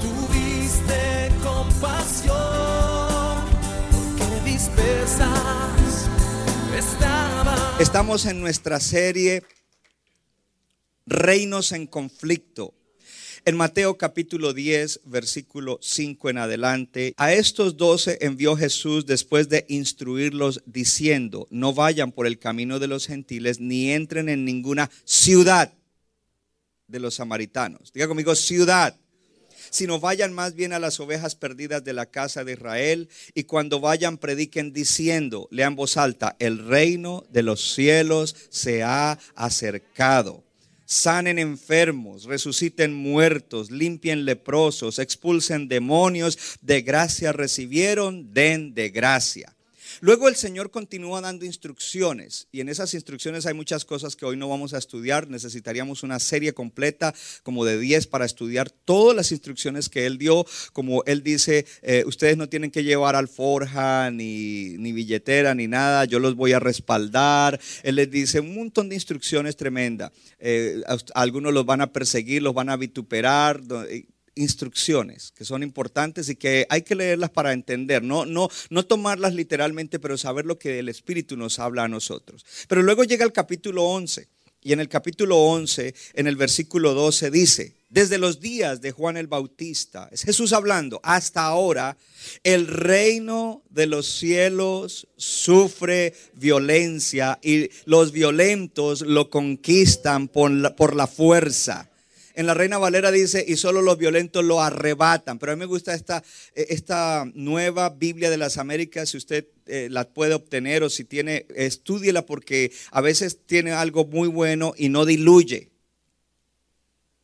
tuviste compasión, porque. Estamos en nuestra serie Reinos en conflicto. En Mateo capítulo 10, versículo 5 en adelante, a estos doce envió Jesús después de instruirlos diciendo, no vayan por el camino de los gentiles ni entren en ninguna ciudad de los samaritanos. Diga conmigo, ciudad sino vayan más bien a las ovejas perdidas de la casa de Israel y cuando vayan prediquen diciendo, lean voz alta, el reino de los cielos se ha acercado. Sanen enfermos, resuciten muertos, limpien leprosos, expulsen demonios, de gracia recibieron, den de gracia. Luego el Señor continúa dando instrucciones y en esas instrucciones hay muchas cosas que hoy no vamos a estudiar. Necesitaríamos una serie completa como de 10 para estudiar todas las instrucciones que Él dio. Como Él dice, eh, ustedes no tienen que llevar alforja ni, ni billetera ni nada, yo los voy a respaldar. Él les dice un montón de instrucciones tremendas. Eh, algunos los van a perseguir, los van a vituperar. Instrucciones que son importantes y que hay que leerlas para entender, no, no, no tomarlas literalmente, pero saber lo que el Espíritu nos habla a nosotros. Pero luego llega el capítulo 11 y en el capítulo 11, en el versículo 12 dice, desde los días de Juan el Bautista, es Jesús hablando, hasta ahora, el reino de los cielos sufre violencia y los violentos lo conquistan por la, por la fuerza. En la Reina Valera dice, y solo los violentos lo arrebatan. Pero a mí me gusta esta, eh, esta nueva Biblia de las Américas, si usted eh, la puede obtener o si tiene, estúdiela porque a veces tiene algo muy bueno y no diluye.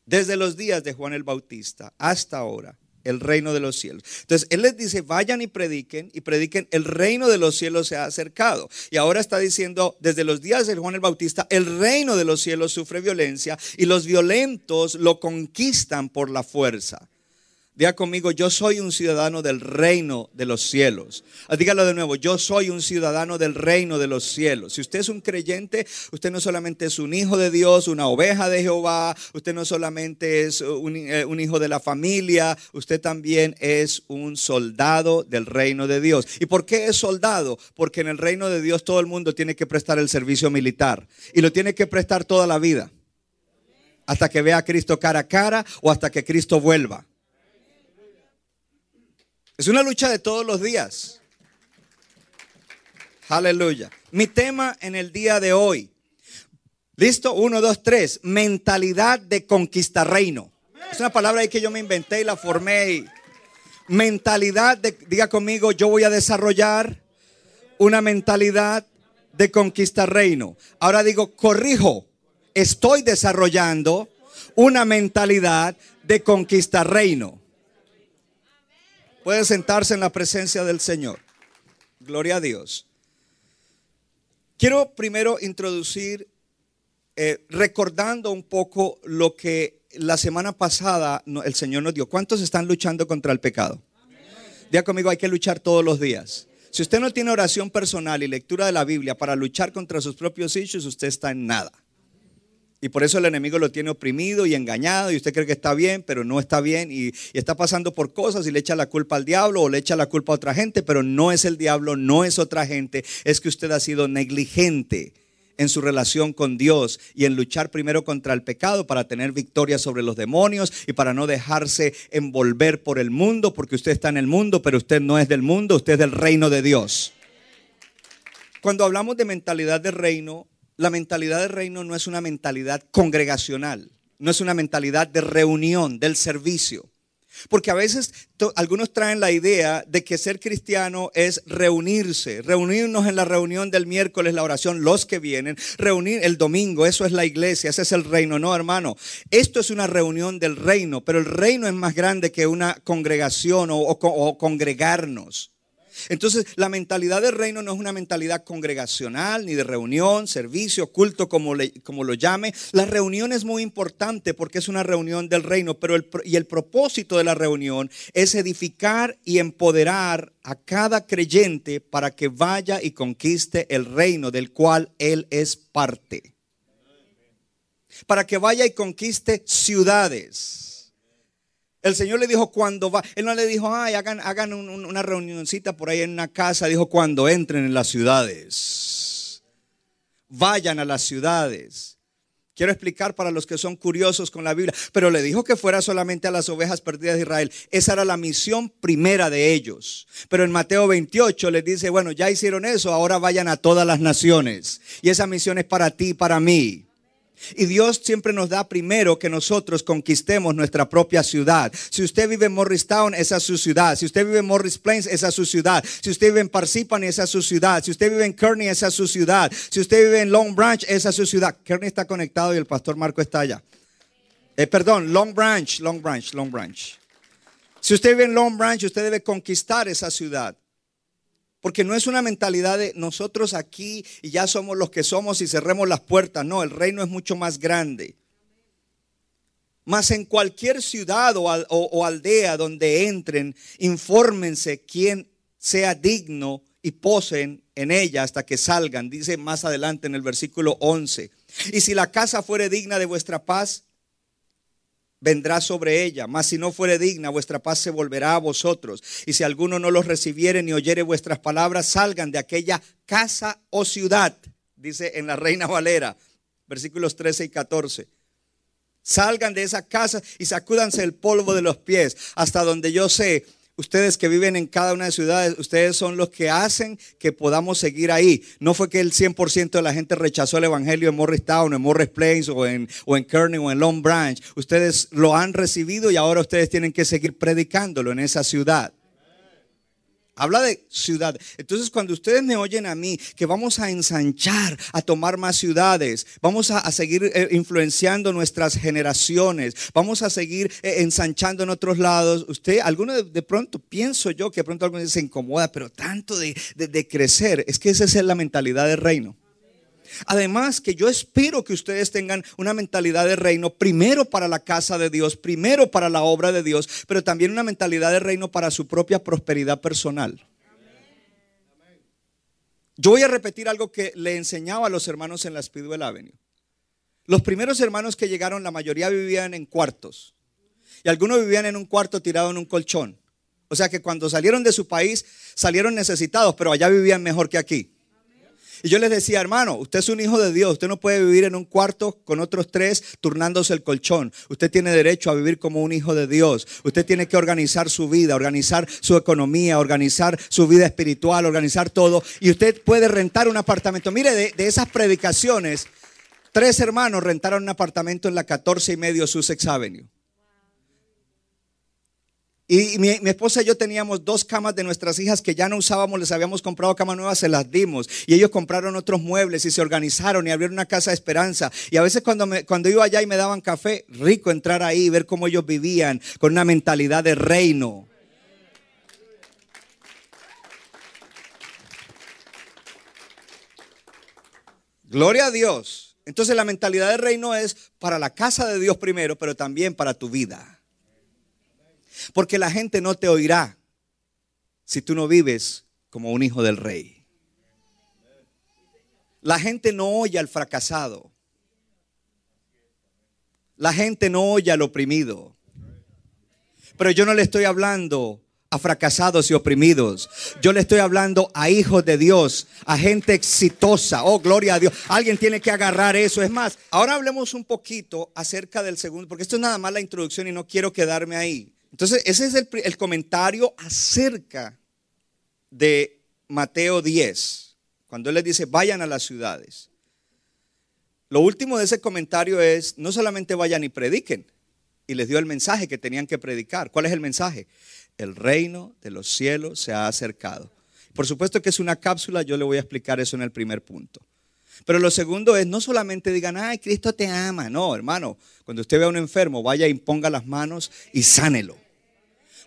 Desde los días de Juan el Bautista hasta ahora, el reino de los cielos. Entonces, Él les dice, vayan y prediquen, y prediquen, el reino de los cielos se ha acercado. Y ahora está diciendo, desde los días de Juan el Bautista, el reino de los cielos sufre violencia y los violentos lo conquistan por la fuerza. Diga conmigo, yo soy un ciudadano del reino de los cielos. Ah, Dígalo de nuevo, yo soy un ciudadano del reino de los cielos. Si usted es un creyente, usted no solamente es un hijo de Dios, una oveja de Jehová, usted no solamente es un, eh, un hijo de la familia, usted también es un soldado del reino de Dios. ¿Y por qué es soldado? Porque en el reino de Dios todo el mundo tiene que prestar el servicio militar y lo tiene que prestar toda la vida. Hasta que vea a Cristo cara a cara o hasta que Cristo vuelva. Es una lucha de todos los días. Aleluya. Mi tema en el día de hoy. Listo, uno, dos, tres. Mentalidad de conquistar reino. Es una palabra ahí que yo me inventé y la formé. Mentalidad de, diga conmigo, yo voy a desarrollar una mentalidad de conquistar reino. Ahora digo, corrijo, estoy desarrollando una mentalidad de conquistar reino. Puede sentarse en la presencia del Señor. Gloria a Dios. Quiero primero introducir, eh, recordando un poco lo que la semana pasada el Señor nos dio. ¿Cuántos están luchando contra el pecado? Diga conmigo, hay que luchar todos los días. Si usted no tiene oración personal y lectura de la Biblia para luchar contra sus propios issues, usted está en nada. Y por eso el enemigo lo tiene oprimido y engañado y usted cree que está bien, pero no está bien y, está pasando por cosas y le echa la culpa al diablo o le echa la culpa a otra gente, pero no es el diablo, no es otra gente, es que usted ha sido negligente en su relación con Dios y en luchar primero contra el pecado para tener victoria sobre los demonios y para no dejarse envolver por el mundo, porque usted está en el mundo, pero usted no es del mundo, usted es del reino de Dios. Cuando hablamos de mentalidad de reino, la mentalidad de reino no es una mentalidad congregacional, no es una mentalidad de reunión, del servicio. Porque a veces algunos traen la idea de que ser cristiano es reunirse, reunirnos en la reunión del miércoles, la oración, los que vienen, reunir el domingo, eso es la iglesia, ese es el reino. No, hermano, esto es una reunión del reino, pero el reino es más grande que una congregación o, o o congregarnos. Entonces, la mentalidad del reino no es una mentalidad congregacional, ni de reunión, servicio, culto, como, como lo llame. La reunión es muy importante porque es una reunión del reino, pero el, y el propósito de la reunión es edificar y empoderar a cada creyente para que vaya y conquiste el reino del cual él es parte. Para que vaya y conquiste ciudades. El Señor le dijo cuando va, Él no le dijo, ay, hagan, hagan un- un- una reunioncita por ahí en una casa, dijo cuando entren en las ciudades. Vayan a las ciudades. Quiero explicar para los que son curiosos con la Biblia, pero le dijo que fuera solamente a las ovejas perdidas de Israel. Esa era la misión primera de ellos. Pero en Mateo 28 les dice, bueno, ya hicieron eso, ahora vayan a todas las naciones. Y esa misión es para ti y para mí. Y Dios siempre nos da primero que nosotros conquistemos nuestra propia ciudad. Si usted vive en Morristown, esa es su ciudad. Si usted vive en Morris Plains, esa es su ciudad. Si usted vive en Parsippany, esa es su ciudad. Si usted vive en Kearney, esa es su ciudad. Si usted vive en Long Branch, esa es su ciudad. Kearney está conectado y el pastor Marco está allá. Eh, perdón, Long Branch, Long Branch, Long Branch. Si usted vive en Long Branch, usted debe conquistar esa ciudad. Porque no es una mentalidad de nosotros aquí y ya somos los que somos y cerremos las puertas. No, el reino es mucho más grande. Mas en cualquier ciudad o, al- o- o aldea donde entren, infórmense quién sea digno y posen en ella hasta que salgan. Dice más adelante en el versículo 11. Y si la casa fuere digna de vuestra paz, vendrá sobre ella. Mas si no fuere digna, vuestra paz se volverá a vosotros. Y si alguno no los recibiere ni oyere vuestras palabras, salgan de aquella casa o ciudad, dice en la Reina Valera, versículos 13 y 14. Salgan de esa casa y sacúdanse el polvo de los pies hasta donde yo sé. Ustedes que viven en cada una de las ciudades, ustedes son los que hacen que podamos seguir ahí. No fue que el 100% de la gente rechazó el evangelio en Morristown, en Morris Plains o en, o en Kearney o en Long Branch. Ustedes lo han recibido y ahora ustedes tienen que seguir predicándolo en esa ciudad. Habla de ciudad. Entonces, cuando ustedes me oyen a mí, que vamos a ensanchar, a tomar más ciudades, vamos a, seguir eh, influenciando nuestras generaciones, vamos a seguir eh, ensanchando en otros lados. Usted, alguno de, de pronto, pienso yo que de pronto alguno se incomoda, pero tanto de, de- de crecer, es que esa es la mentalidad del reino. Además que yo espero que ustedes tengan una mentalidad de reino primero para la casa de Dios, primero para la obra de Dios, pero también una mentalidad de reino para su propia prosperidad personal. Yo voy a repetir algo que le enseñaba a los hermanos en la Speedwell Avenue. Los primeros hermanos que llegaron, la mayoría vivían en cuartos. Y algunos vivían en un cuarto tirado en un colchón. O sea que cuando salieron de su país, salieron necesitados, pero allá vivían mejor que aquí. Y yo les decía, hermano, usted es un hijo de Dios, usted no puede vivir en un cuarto con otros tres turnándose el colchón. Usted tiene derecho a vivir como un hijo de Dios. Usted tiene que organizar su vida, organizar su economía, organizar su vida espiritual, organizar todo. Y usted puede rentar un apartamento. Mire, de, de esas predicaciones, tres hermanos rentaron un apartamento en la 14 y medio Sussex Avenue. Y mi, esposa y yo teníamos dos camas de nuestras hijas que ya no usábamos, les habíamos comprado camas nuevas, se las dimos. Y ellos compraron otros muebles y se organizaron y abrieron una casa de esperanza. Y a veces cuando, me, cuando iba allá y me daban café, rico entrar ahí y ver cómo ellos vivían con una mentalidad de reino. Gloria a Dios. Entonces la mentalidad de reino es para la casa de Dios primero, pero también para tu vida. Porque la gente no te oirá si tú no vives como un hijo del rey. La gente no oye al fracasado. La gente no oye al oprimido. Pero yo no le estoy hablando a fracasados y oprimidos. Yo le estoy hablando a hijos de Dios, a gente exitosa. Oh, gloria a Dios. Alguien tiene que agarrar eso. Es más, ahora hablemos un poquito acerca del segundo, porque esto es nada más la introducción y no quiero quedarme ahí. Entonces, ese es el, comentario acerca de Mateo 10, cuando él les dice, vayan a las ciudades. Lo último de ese comentario es, no solamente vayan y prediquen, y les dio el mensaje que tenían que predicar. ¿Cuál es el mensaje? El reino de los cielos se ha acercado. Por supuesto que es una cápsula, yo le voy a explicar eso en el primer punto. Pero lo segundo es, no solamente digan, ay, Cristo te ama. No, hermano, cuando usted vea a un enfermo, vaya, imponga las manos y sánelo.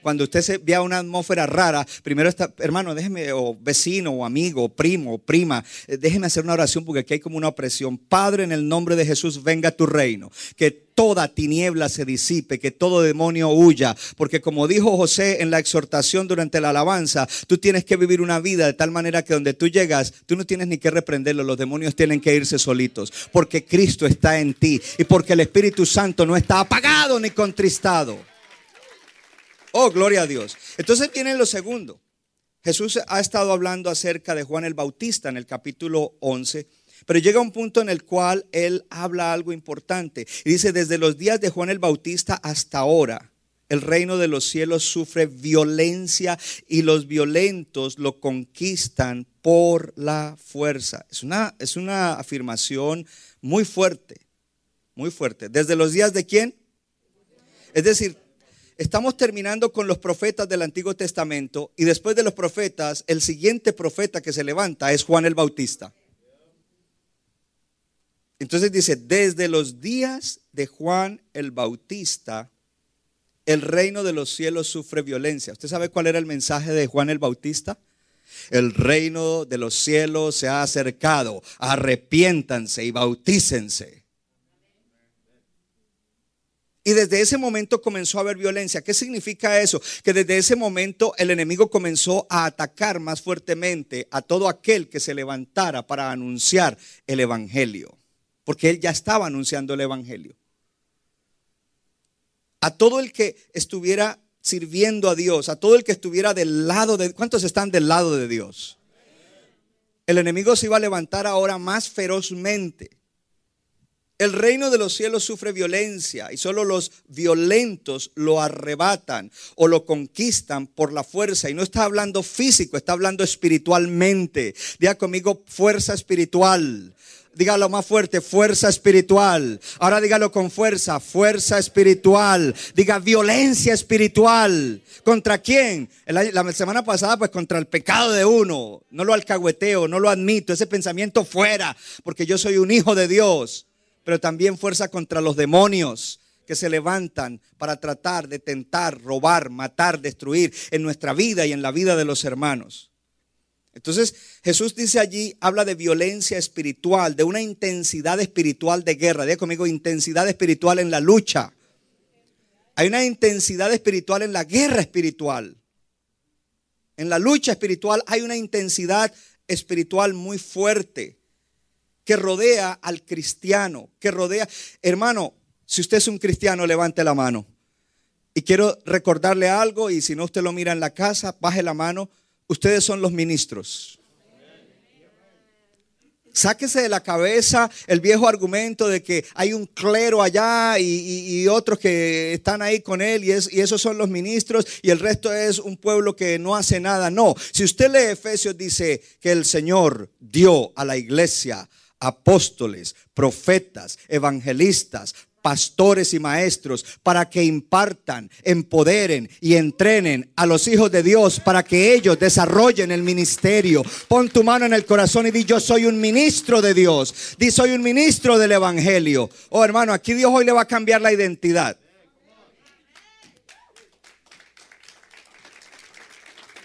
Cuando usted se vea una atmósfera rara, primero está, hermano, déjeme, o vecino, o amigo, o primo, o prima, eh, déjeme hacer una oración porque aquí hay como una opresión. Padre, en el nombre de Jesús, venga tu reino. Que toda tiniebla se disipe, que todo demonio huya. Porque como dijo José en la exhortación durante la alabanza, tú tienes que vivir una vida de tal manera que donde tú llegas, tú no tienes ni que reprenderlo, los demonios tienen que irse solitos. Porque Cristo está en ti y porque el Espíritu Santo no está apagado ni contristado. Oh, gloria a Dios. Entonces viene lo segundo. Jesús ha estado hablando acerca de Juan el Bautista en el capítulo 11, pero llega un punto en el cual él habla algo importante. Y dice, desde los días de Juan el Bautista hasta ahora, el reino de los cielos sufre violencia y los violentos lo conquistan por la fuerza. Es una, es una afirmación muy fuerte, muy fuerte. ¿Desde los días de quién? Es decir, Estamos terminando con los profetas del Antiguo Testamento y después de los profetas, el siguiente profeta que se levanta es Juan el Bautista. Entonces dice, desde los días de Juan el Bautista, el reino de los cielos sufre violencia. ¿Usted sabe cuál era el mensaje de Juan el Bautista? El reino de los cielos se ha acercado. Arrepiéntanse y bautícense. Y desde ese momento comenzó a haber violencia. ¿Qué significa eso? Que desde ese momento el enemigo comenzó a atacar más fuertemente a todo aquel que se levantara para anunciar el Evangelio. Porque él ya estaba anunciando el Evangelio. A todo el que estuviera sirviendo a Dios, a todo el que estuviera del lado de... ¿Cuántos están del lado de Dios? El enemigo se iba a levantar ahora más ferozmente. El reino de los cielos sufre violencia y solo los violentos lo arrebatan o lo conquistan por la fuerza. Y no está hablando físico, está hablando espiritualmente. Diga conmigo fuerza espiritual. Dígalo más fuerte, fuerza espiritual. Ahora dígalo con fuerza, fuerza espiritual. Diga violencia espiritual. ¿Contra quién? La semana pasada, pues contra el pecado de uno. No lo alcahueteo, no lo admito. Ese pensamiento fuera, porque yo soy un hijo de Dios pero también fuerza contra los demonios que se levantan para tratar de tentar, robar, matar, destruir en nuestra vida y en la vida de los hermanos. Entonces Jesús dice allí, habla de violencia espiritual, de una intensidad espiritual de guerra. Diga conmigo, intensidad espiritual en la lucha. Hay una intensidad espiritual en la guerra espiritual. En la lucha espiritual hay una intensidad espiritual muy fuerte que rodea al cristiano, que rodea, hermano, si usted es un cristiano, levante la mano. Y quiero recordarle algo, y si no usted lo mira en la casa, baje la mano. Ustedes son los ministros. Sáquese de la cabeza el viejo argumento de que hay un clero allá y, otros que están ahí con él y, y, esos son los ministros y el resto es un pueblo que no hace nada. No, si usted lee Efesios dice que el Señor dio a la iglesia apóstoles, profetas, evangelistas, pastores y maestros para que impartan, empoderen y entrenen a los hijos de Dios para que ellos desarrollen el ministerio. Pon tu mano en el corazón y di yo soy un ministro de Dios. Di soy un ministro del evangelio. Oh hermano, aquí Dios hoy le va a cambiar la identidad.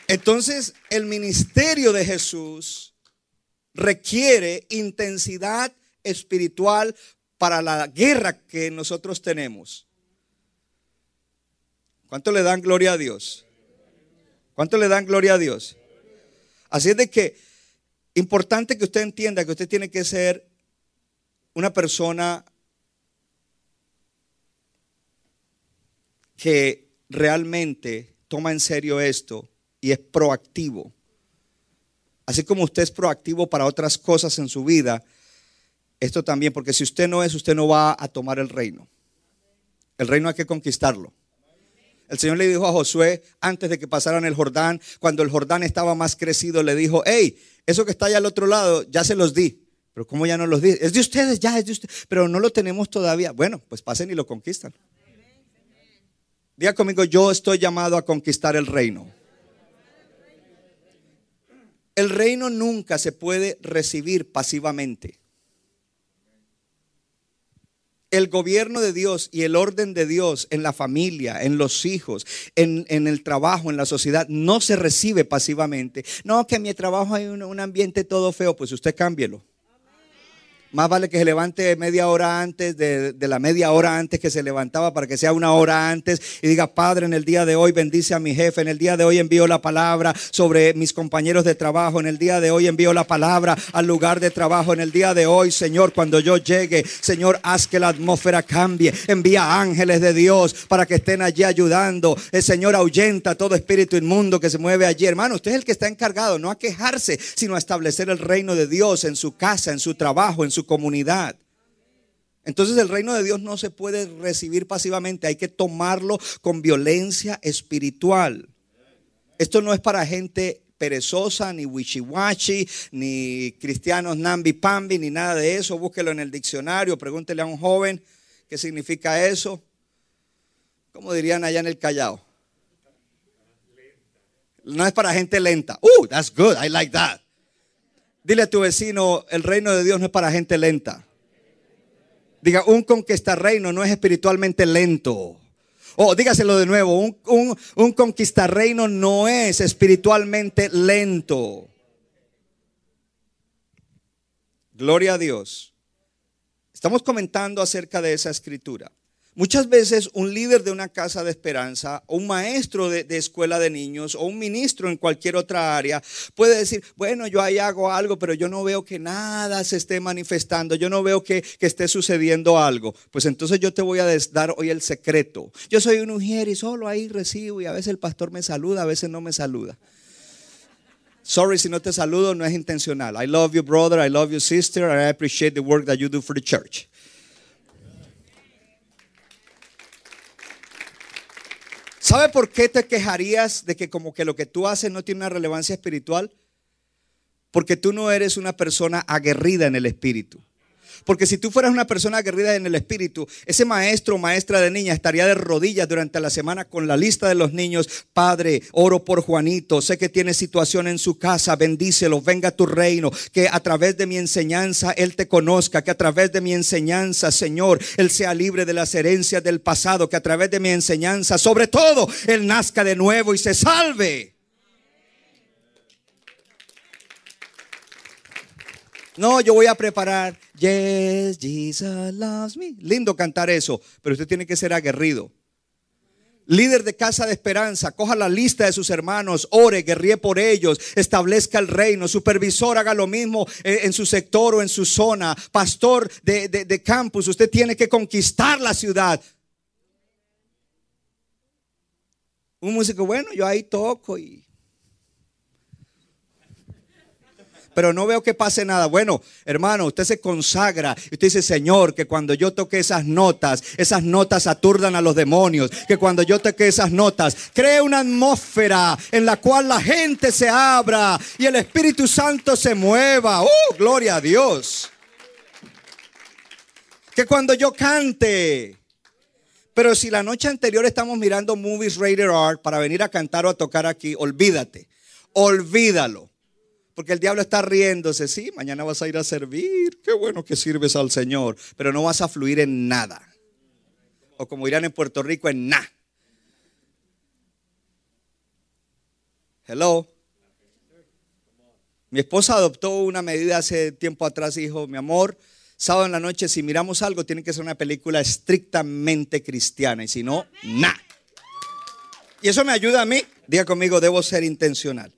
Entonces, el ministerio de Jesús requiere intensidad espiritual para la guerra que nosotros tenemos. ¿Cuánto le dan gloria a Dios? ¿Cuánto le dan gloria a Dios? Así es de que importante que usted entienda que usted tiene que ser una persona que realmente toma en serio esto y es proactivo. Así como usted es proactivo para otras cosas en su vida, esto también, porque si usted no es, usted no va a tomar el reino. El reino hay que conquistarlo. El Señor le dijo a Josué antes de que pasaran el Jordán, cuando el Jordán estaba más crecido, le dijo, hey, eso que está allá al otro lado, ya se los di. Pero ¿cómo ya no los di? Es de ustedes, ya es de ustedes, pero no lo tenemos todavía. Bueno, pues pasen y lo conquistan. Diga conmigo, yo estoy llamado a conquistar el reino. El reino nunca se puede recibir pasivamente. El gobierno de Dios y el orden de Dios en la familia, en los hijos, en, en el trabajo, en la sociedad, no se recibe pasivamente. No, que en mi trabajo hay un, un ambiente todo feo, pues usted cámbielo. Más vale que se levante media hora antes de, de, la media hora antes que se levantaba para que sea una hora antes y diga, Padre, en el día de hoy bendice a mi jefe, en el día de hoy envío la palabra sobre mis compañeros de trabajo, en el día de hoy envío la palabra al lugar de trabajo, en el día de hoy, Señor, cuando yo llegue, Señor, haz que la atmósfera cambie, envía ángeles de Dios para que estén allí ayudando. El Señor ahuyenta todo espíritu inmundo que se mueve allí. Hermano, usted es el que está encargado, no a quejarse, sino a establecer el reino de Dios en su casa, en su trabajo, en su comunidad. Entonces el reino de Dios no se puede recibir pasivamente, hay que tomarlo con violencia espiritual. Esto no es para gente perezosa, ni wishiwashi, ni cristianos nambi-pambi, ni nada de eso. Búsquelo en el diccionario, pregúntele a un joven qué significa eso. ¿Cómo dirían allá en el Callao? No es para gente lenta. Uh, that's good, I like that. Dile a tu vecino, el reino de Dios no es para gente lenta. Diga, un conquistar reino no es espiritualmente lento. O dígaselo de nuevo, un, un, un conquistar reino no es espiritualmente lento. Gloria a Dios. Estamos comentando acerca de esa escritura. Muchas veces un líder de una casa de esperanza o un maestro de, escuela de niños o un ministro en cualquier otra área puede decir, bueno, yo ahí hago algo, pero yo no veo que nada se esté manifestando, yo no veo que, esté sucediendo algo. Pues entonces yo te voy a dar hoy el secreto. Yo soy un ujier y solo ahí recibo y a veces el pastor me saluda, a veces no me saluda. Sorry si no te saludo, no es intencional. I love you, brother. I love you, sister. I appreciate the work that you do for the church. ¿Sabe por qué te quejarías de que como que lo que tú haces no tiene una relevancia espiritual? Porque tú no eres una persona aguerrida en el espíritu. Porque si tú fueras una persona aguerrida en el espíritu, ese maestro o maestra de niña estaría de rodillas durante la semana con la lista de los niños. Padre, oro por Juanito. Sé que tiene situación en su casa. Bendícelo. Venga a tu reino. Que a través de mi enseñanza Él te conozca. Que a través de mi enseñanza, Señor, Él sea libre de las herencias del pasado. Que a través de mi enseñanza, sobre todo, Él nazca de nuevo y se salve. No, yo voy a preparar. Yes, Jesus loves me. Lindo cantar eso, pero usted tiene que ser aguerrido. Líder de casa de esperanza, coja la lista de sus hermanos, ore, guerríe por ellos, establezca el reino. Supervisor, haga lo mismo en, su sector o en su zona. Pastor de, de, de campus, usted tiene que conquistar la ciudad. Un músico, bueno, yo ahí toco y pero no veo que pase nada. Bueno, hermano, usted se consagra y usted dice, Señor, que cuando yo toque esas notas, esas notas aturdan a los demonios, que cuando yo toque esas notas, cree una atmósfera en la cual la gente se abra y el Espíritu Santo se mueva. ¡Oh, gloria a Dios! Que cuando yo cante, pero si la noche anterior estamos mirando movies rated art para venir a cantar o a tocar aquí, olvídate, olvídalo. Porque el diablo está riéndose. Sí, mañana vas a ir a servir. Qué bueno que sirves al Señor. Pero no vas a fluir en nada. O como dirán en Puerto Rico, en nada. Hello. Mi esposa adoptó una medida hace tiempo atrás dijo, mi amor, sábado en la noche si miramos algo tiene que ser una película estrictamente cristiana y si no, nada. Y eso me ayuda a mí. Diga conmigo, debo ser intencional.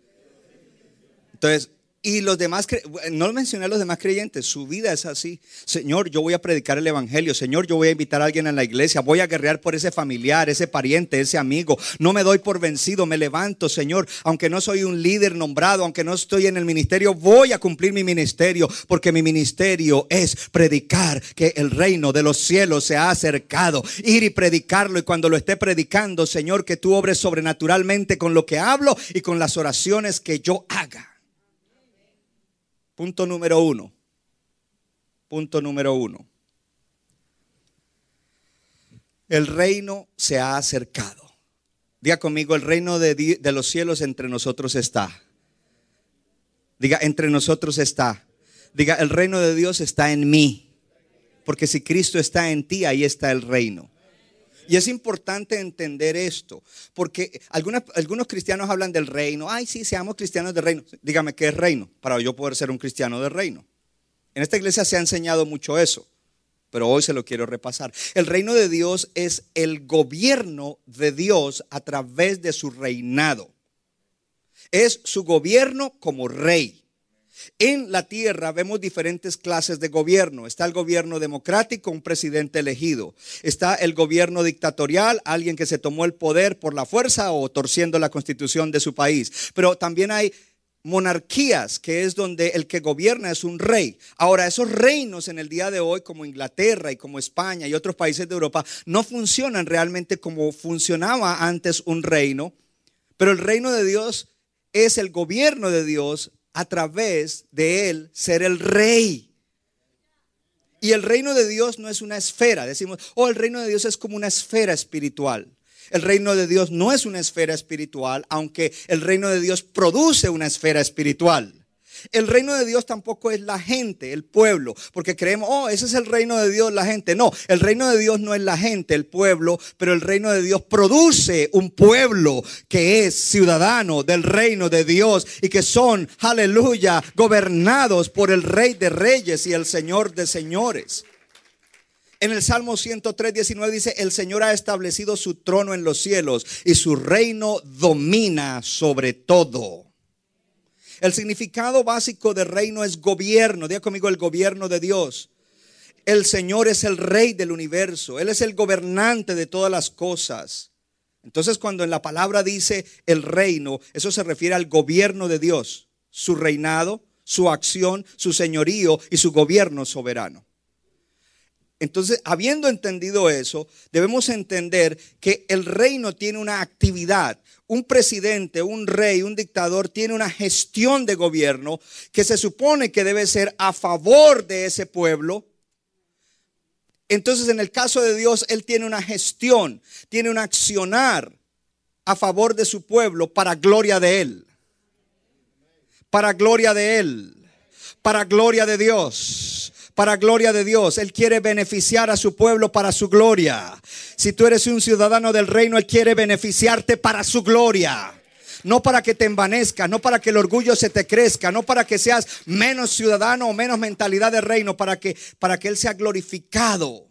Entonces, y los demás, no mencioné a los demás creyentes, su vida es así. Señor, yo voy a predicar el Evangelio. Señor, yo voy a invitar a alguien a la iglesia. Voy a guerrear por ese familiar, ese pariente, ese amigo. No me doy por vencido, me levanto, Señor. Aunque no soy un líder nombrado, aunque no estoy en el ministerio, voy a cumplir mi ministerio. Porque mi ministerio es predicar que el reino de los cielos se ha acercado. Ir y predicarlo. Y cuando lo esté predicando, Señor, que tú obres sobrenaturalmente con lo que hablo y con las oraciones que yo haga. Punto número uno. Punto número uno. El reino se ha acercado. Diga conmigo, el reino de, de los cielos entre nosotros está. Diga, entre nosotros está. Diga, el reino de Dios está en mí. Porque si Cristo está en ti, ahí está el reino. Y es importante entender esto, porque algunas- algunos cristianos hablan del reino. Ay, sí, seamos cristianos del reino. Dígame, ¿qué es reino? Para yo poder ser un cristiano del reino. En esta iglesia se ha enseñado mucho eso, pero hoy se lo quiero repasar. El reino de Dios es el gobierno de Dios a través de su reinado. Es su gobierno como rey. En la tierra vemos diferentes clases de gobierno. Está el gobierno democrático, un presidente elegido. Está el gobierno dictatorial, alguien que se tomó el poder por la fuerza o torciendo la constitución de su país. Pero también hay monarquías, que es donde el que gobierna es un rey. Ahora, esos reinos en el día de hoy, como Inglaterra y como España y otros países de Europa, no funcionan realmente como funcionaba antes un reino. Pero el reino de Dios es el gobierno de Dios a través de él ser el rey. Y el reino de Dios no es una esfera. Decimos, oh, el reino de Dios es como una esfera espiritual. El reino de Dios no es una esfera espiritual, aunque el reino de Dios produce una esfera espiritual. El reino de Dios tampoco es la gente, el pueblo, porque creemos, oh, ese es el reino de Dios, la gente. No, el reino de Dios no es la gente, el pueblo, pero el reino de Dios produce un pueblo que es ciudadano del reino de Dios y que son, aleluya, gobernados por el rey de reyes y el señor de señores. En el Salmo 103, 19 dice, el Señor ha establecido su trono en los cielos y su reino domina sobre todo. El significado básico de reino es gobierno. Diga conmigo el gobierno de Dios. El Señor es el rey del universo. Él es el gobernante de todas las cosas. Entonces cuando en la palabra dice el reino, eso se refiere al gobierno de Dios, su reinado, su acción, su señorío y su gobierno soberano. Entonces, habiendo entendido eso, debemos entender que el reino tiene una actividad. Un presidente, un rey, un dictador tiene una gestión de gobierno que se supone que debe ser a favor de ese pueblo. Entonces, en el caso de Dios, Él tiene una gestión, tiene un accionar a favor de su pueblo para gloria de Él. Para gloria de Él. Para gloria de Dios para gloria de Dios. Él quiere beneficiar a su pueblo para su gloria. Si tú eres un ciudadano del reino, Él quiere beneficiarte para su gloria. No para que te envanezca, no para que el orgullo se te crezca, no para que seas menos ciudadano o menos mentalidad de reino, para que, para que Él sea glorificado.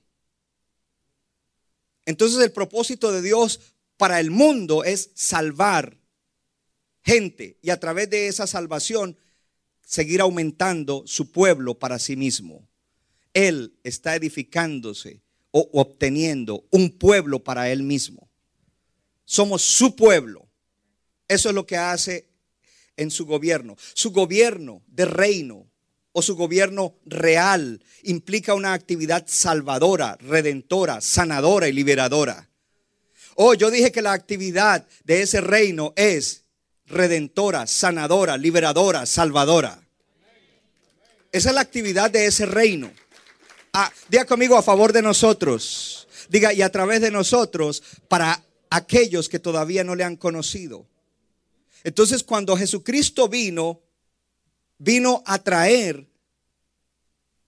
Entonces el propósito de Dios para el mundo es salvar gente y a través de esa salvación seguir aumentando su pueblo para sí mismo. Él está edificándose o obteniendo un pueblo para Él mismo. Somos su pueblo. Eso es lo que hace en su gobierno. Su gobierno de reino o su gobierno real implica una actividad salvadora, redentora, sanadora y liberadora. Oh, yo dije que la actividad de ese reino es redentora, sanadora, liberadora, salvadora. Esa es la actividad de ese reino. Ah, diga conmigo a favor de nosotros. Diga, y a través de nosotros para aquellos que todavía no le han conocido. Entonces, cuando Jesucristo vino, vino a traer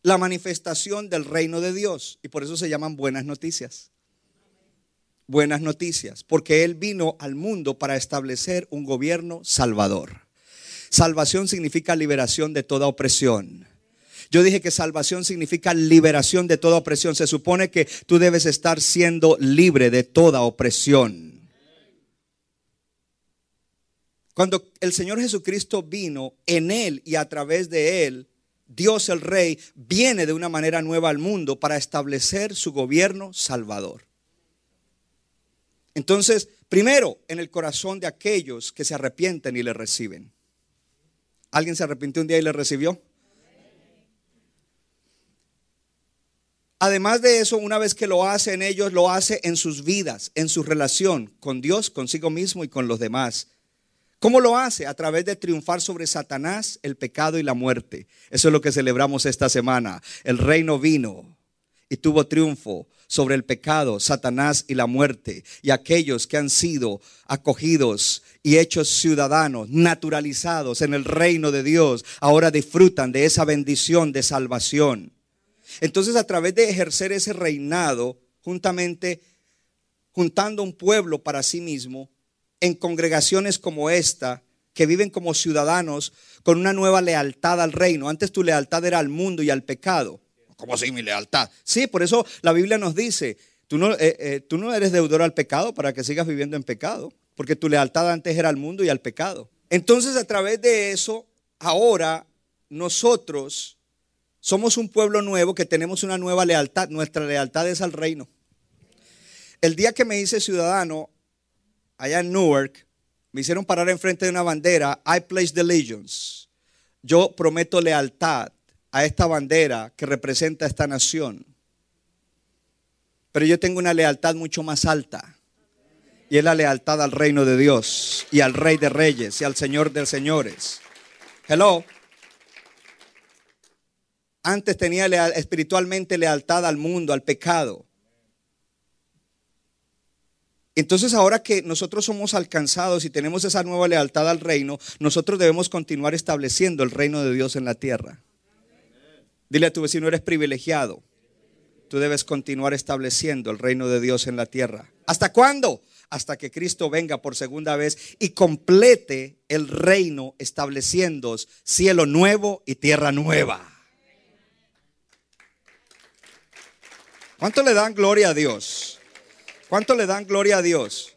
la manifestación del reino de Dios. Y por eso se llaman buenas noticias. Buenas noticias. Porque Él vino al mundo para establecer un gobierno salvador. Salvación significa liberación de toda opresión. Yo dije que salvación significa liberación de toda opresión. Se supone que tú debes estar siendo libre de toda opresión. Cuando el Señor Jesucristo vino en Él y a través de Él, Dios el Rey viene de una manera nueva al mundo para establecer su gobierno salvador. Entonces, primero, en el corazón de aquellos que se arrepienten y le reciben. ¿Alguien se arrepintió un día y le recibió? Además de eso, una vez que lo hace en ellos, lo hace en sus vidas, en su relación con Dios, consigo mismo y con los demás. ¿Cómo lo hace? A través de triunfar sobre Satanás, el pecado y la muerte. Eso es lo que celebramos esta semana. El reino vino y tuvo triunfo sobre el pecado, Satanás y la muerte, y aquellos que han sido acogidos y hechos ciudadanos, naturalizados en el reino de Dios, ahora disfrutan de esa bendición de salvación. Entonces, a través de ejercer ese reinado, juntamente juntando un pueblo para sí mismo, en congregaciones como esta, que viven como ciudadanos con una nueva lealtad al reino. Antes tu lealtad era al mundo y al pecado. ¿Cómo así mi lealtad? Sí, por eso la Biblia nos dice, tú no, eh, eh, tú no eres deudor al pecado para que sigas viviendo en pecado, porque tu lealtad antes era al mundo y al pecado. Entonces a través de eso, ahora nosotros somos un pueblo nuevo que tenemos una nueva lealtad. Nuestra lealtad es al reino. El día que me hice ciudadano allá en Newark, me hicieron parar enfrente de una bandera, I place the legions. Yo prometo lealtad a esta bandera que representa a esta nación. Pero yo tengo una lealtad mucho más alta. Y es la lealtad al reino de Dios y al rey de reyes y al señor de señores. Hello. Antes tenía espiritualmente lealtad al mundo, al pecado. Entonces ahora que nosotros somos alcanzados y tenemos esa nueva lealtad al reino, nosotros debemos continuar estableciendo el reino de Dios en la tierra. Dile a tu vecino, eres privilegiado. Tú debes continuar estableciendo el reino de Dios en la tierra. ¿Hasta cuándo? Hasta que Cristo venga por segunda vez y complete el reino estableciendo cielo nuevo y tierra nueva. ¿Cuánto le dan gloria a Dios? ¿Cuánto le dan gloria a Dios?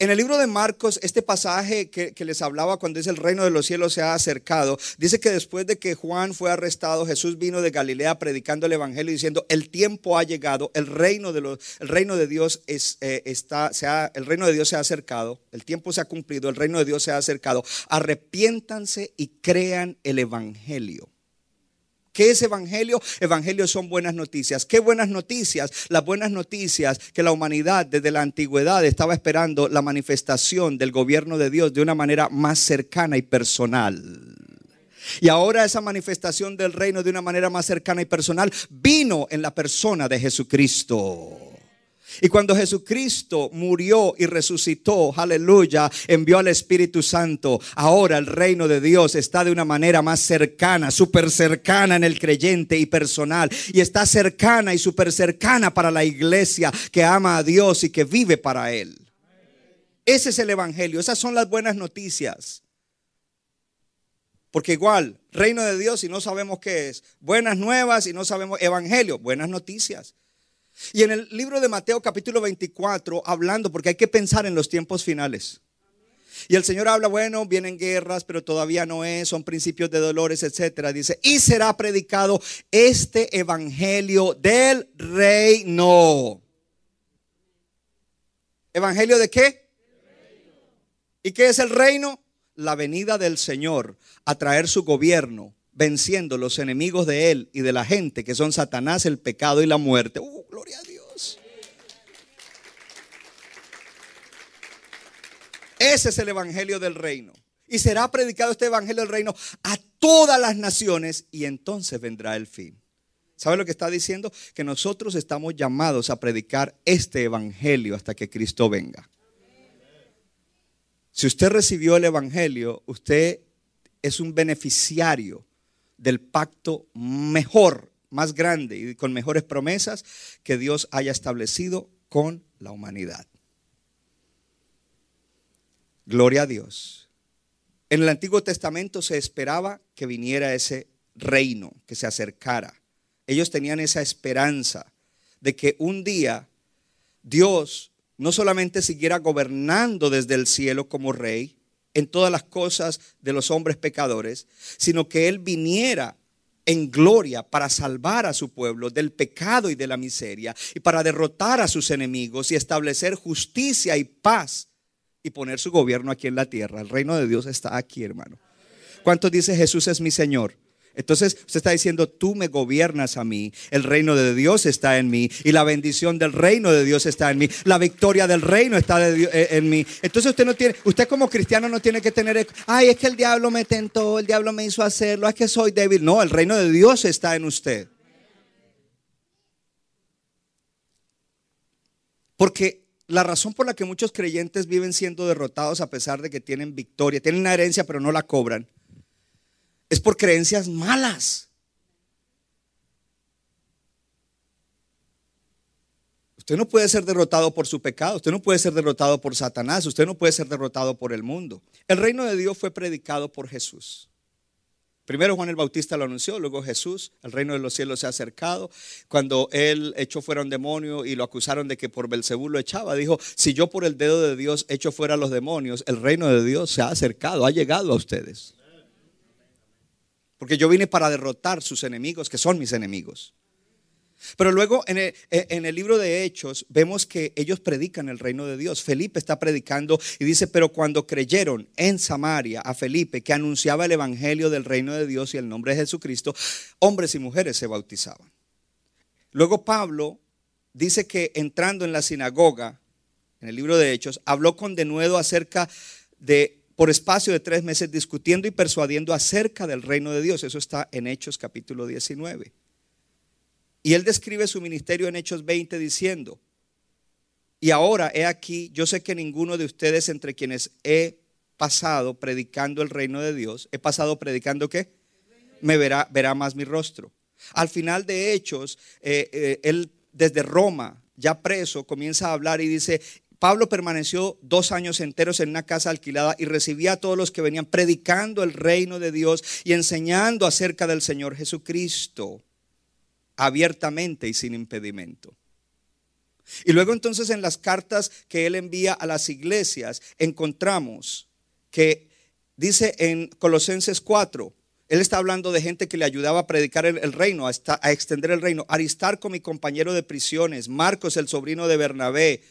En el libro de Marcos, este pasaje que, les hablaba cuando dice el reino de los cielos se ha acercado, dice que después de que Juan fue arrestado, Jesús vino de Galilea predicando el evangelio diciendo, el tiempo ha llegado, el reino de, los, el reino de Dios es, eh, está, se ha, el reino de Dios se ha acercado, el tiempo se ha cumplido, el reino de Dios se ha acercado. Arrepiéntanse y crean el evangelio. ¿Qué es evangelio? Evangelio son buenas noticias. ¿Qué buenas noticias? Las buenas noticias que la humanidad desde la antigüedad estaba esperando la manifestación del gobierno de Dios de una manera más cercana y personal. Y ahora esa manifestación del reino de una manera más cercana y personal vino en la persona de Jesucristo. Y cuando Jesucristo murió y resucitó, aleluya, envió al Espíritu Santo, ahora el reino de Dios está de una manera más cercana, súper cercana en el creyente y personal. Y está cercana y súper cercana para la iglesia que ama a Dios y que vive para Él. Ese es el Evangelio, esas son las buenas noticias. Porque igual, reino de Dios y no sabemos qué es. Buenas nuevas y no sabemos Evangelio, buenas noticias. Y en el libro de Mateo capítulo 24, hablando, porque hay que pensar en los tiempos finales. Y el Señor habla, bueno, vienen guerras, pero todavía no es, son principios de dolores, etcétera. Dice, y será predicado este evangelio del reino. ¿Evangelio de qué? ¿Y qué es el reino? La venida del Señor a traer su gobierno venciendo los enemigos de él y de la gente, que son Satanás, el pecado y la muerte. ¡Uh, gloria a Dios! Ese es el Evangelio del Reino. Y será predicado este Evangelio del Reino a todas las naciones y entonces vendrá el fin. ¿Sabe lo que está diciendo? Que nosotros estamos llamados a predicar este Evangelio hasta que Cristo venga. Si usted recibió el Evangelio, usted es un beneficiario del pacto mejor, más grande y con mejores promesas que Dios haya establecido con la humanidad. Gloria a Dios. En el Antiguo Testamento se esperaba que viniera ese reino, que se acercara. Ellos tenían esa esperanza de que un día Dios no solamente siguiera gobernando desde el cielo como rey, en todas las cosas de los hombres pecadores, sino que Él viniera en gloria para salvar a su pueblo del pecado y de la miseria y para derrotar a sus enemigos y establecer justicia y paz y poner su gobierno aquí en la tierra. El reino de Dios está aquí, hermano. ¿Cuántos dice Jesús es mi Señor? Entonces usted está diciendo, tú me gobiernas a mí, el reino de Dios está en mí y la bendición del reino de Dios está en mí, la victoria del reino está eh, en mí. Entonces usted no tiene, usted como cristiano no tiene que tener, ay, es que el diablo me tentó, el diablo me hizo hacerlo, es que soy débil. No, el reino de Dios está en usted. Porque la razón por la que muchos creyentes viven siendo derrotados a pesar de que tienen victoria, tienen una herencia pero no la cobran, es por creencias malas. Usted no puede ser derrotado por su pecado, usted no puede ser derrotado por Satanás, usted no puede ser derrotado por el mundo. El reino de Dios fue predicado por Jesús. Primero Juan el Bautista lo anunció, luego Jesús, el reino de los cielos se ha acercado. Cuando él echó fuera un demonio y lo acusaron de que por Belcebú lo echaba, dijo, si yo por el dedo de Dios echo fuera los demonios, el reino de Dios se ha acercado, ha llegado a ustedes. Porque yo vine para derrotar sus enemigos, que son mis enemigos. Pero luego en el, libro de Hechos vemos que ellos predican el reino de Dios. Felipe está predicando y dice, pero cuando creyeron en Samaria a Felipe que anunciaba el evangelio del reino de Dios y el nombre de Jesucristo, hombres y mujeres se bautizaban. Luego Pablo dice que entrando en la sinagoga, en el libro de Hechos, habló con denuedo acerca de, por espacio de tres meses, discutiendo y persuadiendo acerca del reino de Dios. Eso está en Hechos capítulo 19. Y él describe su ministerio en Hechos 20 diciendo, y ahora he aquí, yo sé que ninguno de ustedes entre quienes he pasado predicando el reino de Dios, he pasado predicando qué? Me verá, verá más mi rostro. Al final de Hechos, eh, eh, él desde Roma, ya preso, comienza a hablar y dice, Pablo permaneció dos años enteros en una casa alquilada y recibía a todos los que venían predicando el reino de Dios y enseñando acerca del Señor Jesucristo abiertamente y sin impedimento. Y luego entonces en las cartas que él envía a las iglesias encontramos que dice en Colosenses 4, él está hablando de gente que le ayudaba a predicar el, reino, a, a, extender el reino. Aristarco, mi compañero de prisiones, Marcos, el sobrino de Bernabé,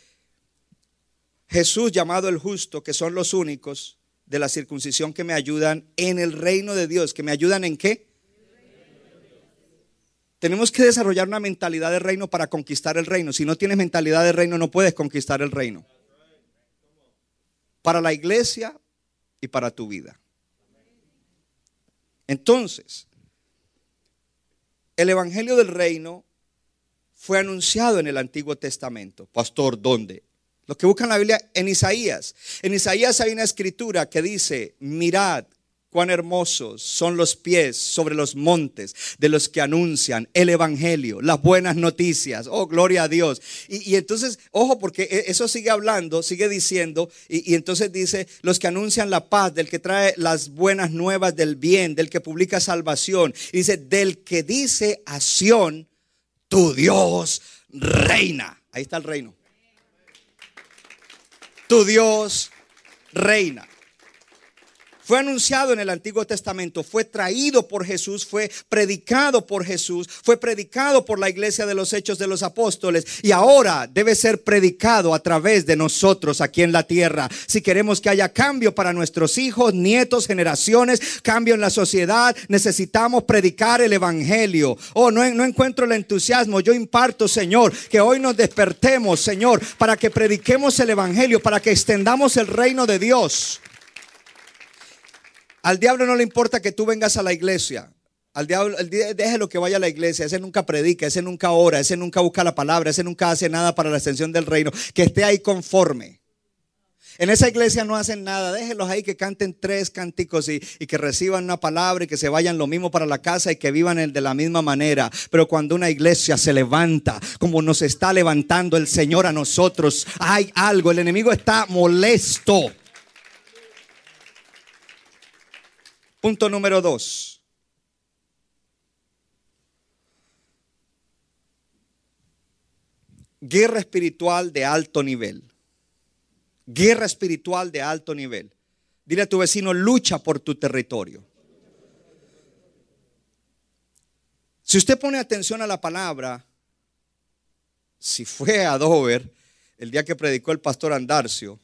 Jesús llamado el justo, que son los únicos de la circuncisión que me ayudan en el reino de Dios. ¿Que me ayudan en qué? Tenemos que desarrollar una mentalidad de reino para conquistar el reino. Si no tienes mentalidad de reino, no puedes conquistar el reino. Para la iglesia y para tu vida. Entonces, el Evangelio del Reino fue anunciado en el Antiguo Testamento. Pastor, ¿dónde? Los que buscan la Biblia en Isaías. En Isaías hay una escritura que dice, mirad, cuán hermosos son los pies sobre los montes de los que anuncian el Evangelio, las buenas noticias. Oh, gloria a Dios. Y, entonces, ojo, porque e, eso sigue hablando, sigue diciendo, y, y, entonces dice, los que anuncian la paz, del que trae las buenas nuevas del bien, del que publica salvación. Y dice, del que dice a Sión, tu Dios reina. Ahí está el reino. Tu Dios reina. Fue anunciado en el Antiguo Testamento, fue traído por Jesús, fue predicado por Jesús, fue predicado por la iglesia de los hechos de los apóstoles y ahora debe ser predicado a través de nosotros aquí en la tierra. Si queremos que haya cambio para nuestros hijos, nietos, generaciones, cambio en la sociedad, necesitamos predicar el Evangelio. Oh, no, encuentro el entusiasmo. Yo imparto, Señor, que hoy nos despertemos, Señor, para que prediquemos el Evangelio, para que extendamos el reino de Dios. Al diablo no le importa que tú vengas a la iglesia. Al diablo, déjelo que vaya a la iglesia. Ese nunca predica, ese nunca ora, ese nunca busca la palabra, ese nunca hace nada para la extensión del reino. Que esté ahí conforme. En esa iglesia no hacen nada. Déjenlos ahí que canten tres cánticos y, y, que reciban una palabra y que se vayan lo mismo para la casa y que vivan de la misma manera. Pero cuando una iglesia se levanta, como nos está levantando el Señor a nosotros, hay algo. El enemigo está molesto. Punto número dos. Guerra espiritual de alto nivel. Guerra espiritual de alto nivel. Dile a tu vecino, lucha por tu territorio. Si usted pone atención a la palabra, si fue a Dover el día que predicó el pastor Andarcio,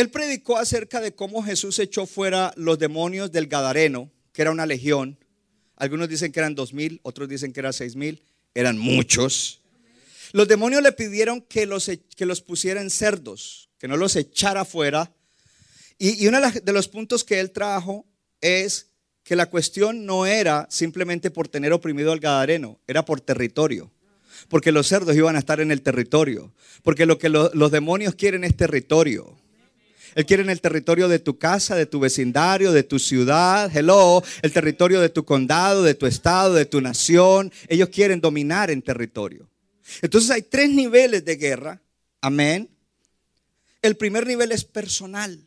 él predicó acerca de cómo Jesús echó fuera los demonios del Gadareno, que era una legión. Algunos dicen que eran dos mil, otros dicen que eran seis mil, eran muchos. Los demonios le pidieron que los, e, que los pusiera en cerdos, que no los echara fuera. Y, y uno de los puntos que él trajo es que la cuestión no era simplemente por tener oprimido al Gadareno, era por territorio. Porque los cerdos iban a estar en el territorio. Porque lo que lo- los demonios quieren es territorio. Él quiere en el territorio de tu casa, de tu vecindario, de tu ciudad, hello, el territorio de tu condado, de tu estado, de tu nación. Ellos quieren dominar en territorio. Entonces hay tres niveles de guerra. Amén. El primer nivel es personal.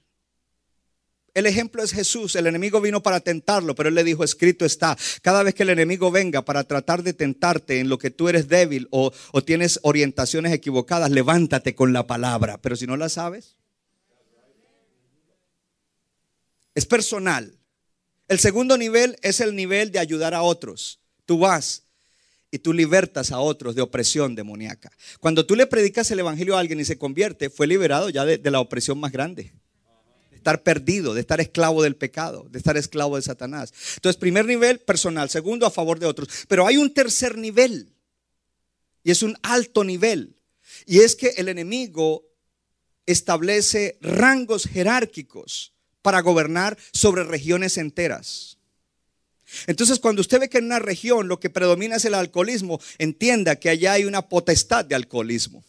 El ejemplo es Jesús. El enemigo vino para tentarlo, pero él le dijo, escrito está. Cada vez que el enemigo venga para tratar de tentarte en lo que tú eres débil o, o tienes orientaciones equivocadas, levántate con la palabra. Pero si no la sabes, es personal. El segundo nivel es el nivel de ayudar a otros. Tú vas y tú libertas a otros de opresión demoníaca. Cuando tú le predicas el evangelio a alguien y se convierte, fue liberado ya de, de la opresión más grande. De estar perdido, de estar esclavo del pecado, de estar esclavo de Satanás. Entonces, primer nivel, personal. Segundo, a favor de otros. Pero hay un tercer nivel. Y es un alto nivel. Y es que el enemigo establece rangos jerárquicos para gobernar sobre regiones enteras. Entonces, cuando usted ve que en una región lo que predomina es el alcoholismo, entienda que allá hay una potestad de alcoholismo.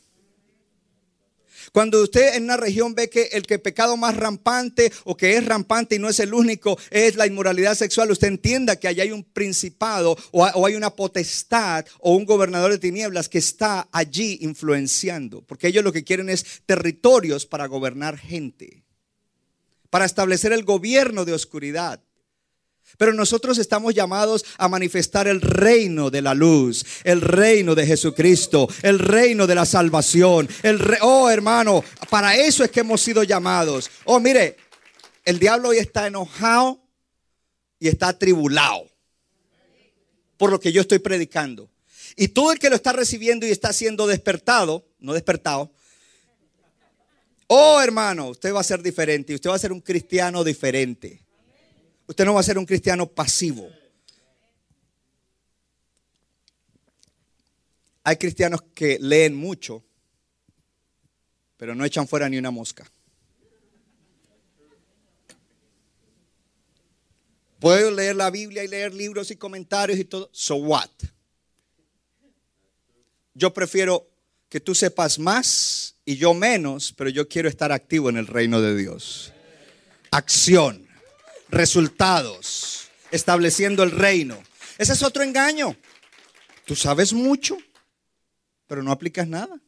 Cuando usted en una región ve que el que pecado más rampante o que es rampante y no es el único es la inmoralidad sexual, usted entienda que allá hay un principado o, hay una potestad o un gobernador de tinieblas que está allí influenciando, porque ellos lo que quieren es territorios para gobernar gente, para establecer el gobierno de oscuridad. Pero nosotros estamos llamados a manifestar el reino de la luz, el reino de Jesucristo, el reino de la salvación. El re- oh, hermano, para eso es que hemos sido llamados. Oh, mire, el diablo hoy está enojado y está atribulado por lo que yo estoy predicando. Y todo el que lo está recibiendo y está siendo despertado, no despertado, oh, hermano, usted va a ser diferente usted va a ser un cristiano diferente. Usted no va a ser un cristiano pasivo. Hay cristianos que leen mucho, pero no echan fuera ni una mosca. Puedo leer la Biblia y leer libros y comentarios y todo. So what? Yo prefiero que tú sepas más y yo menos, pero yo quiero estar activo en el reino de Dios. Acción resultados, estableciendo el reino. Ese es otro engaño. Tú sabes mucho, pero no aplicas nada.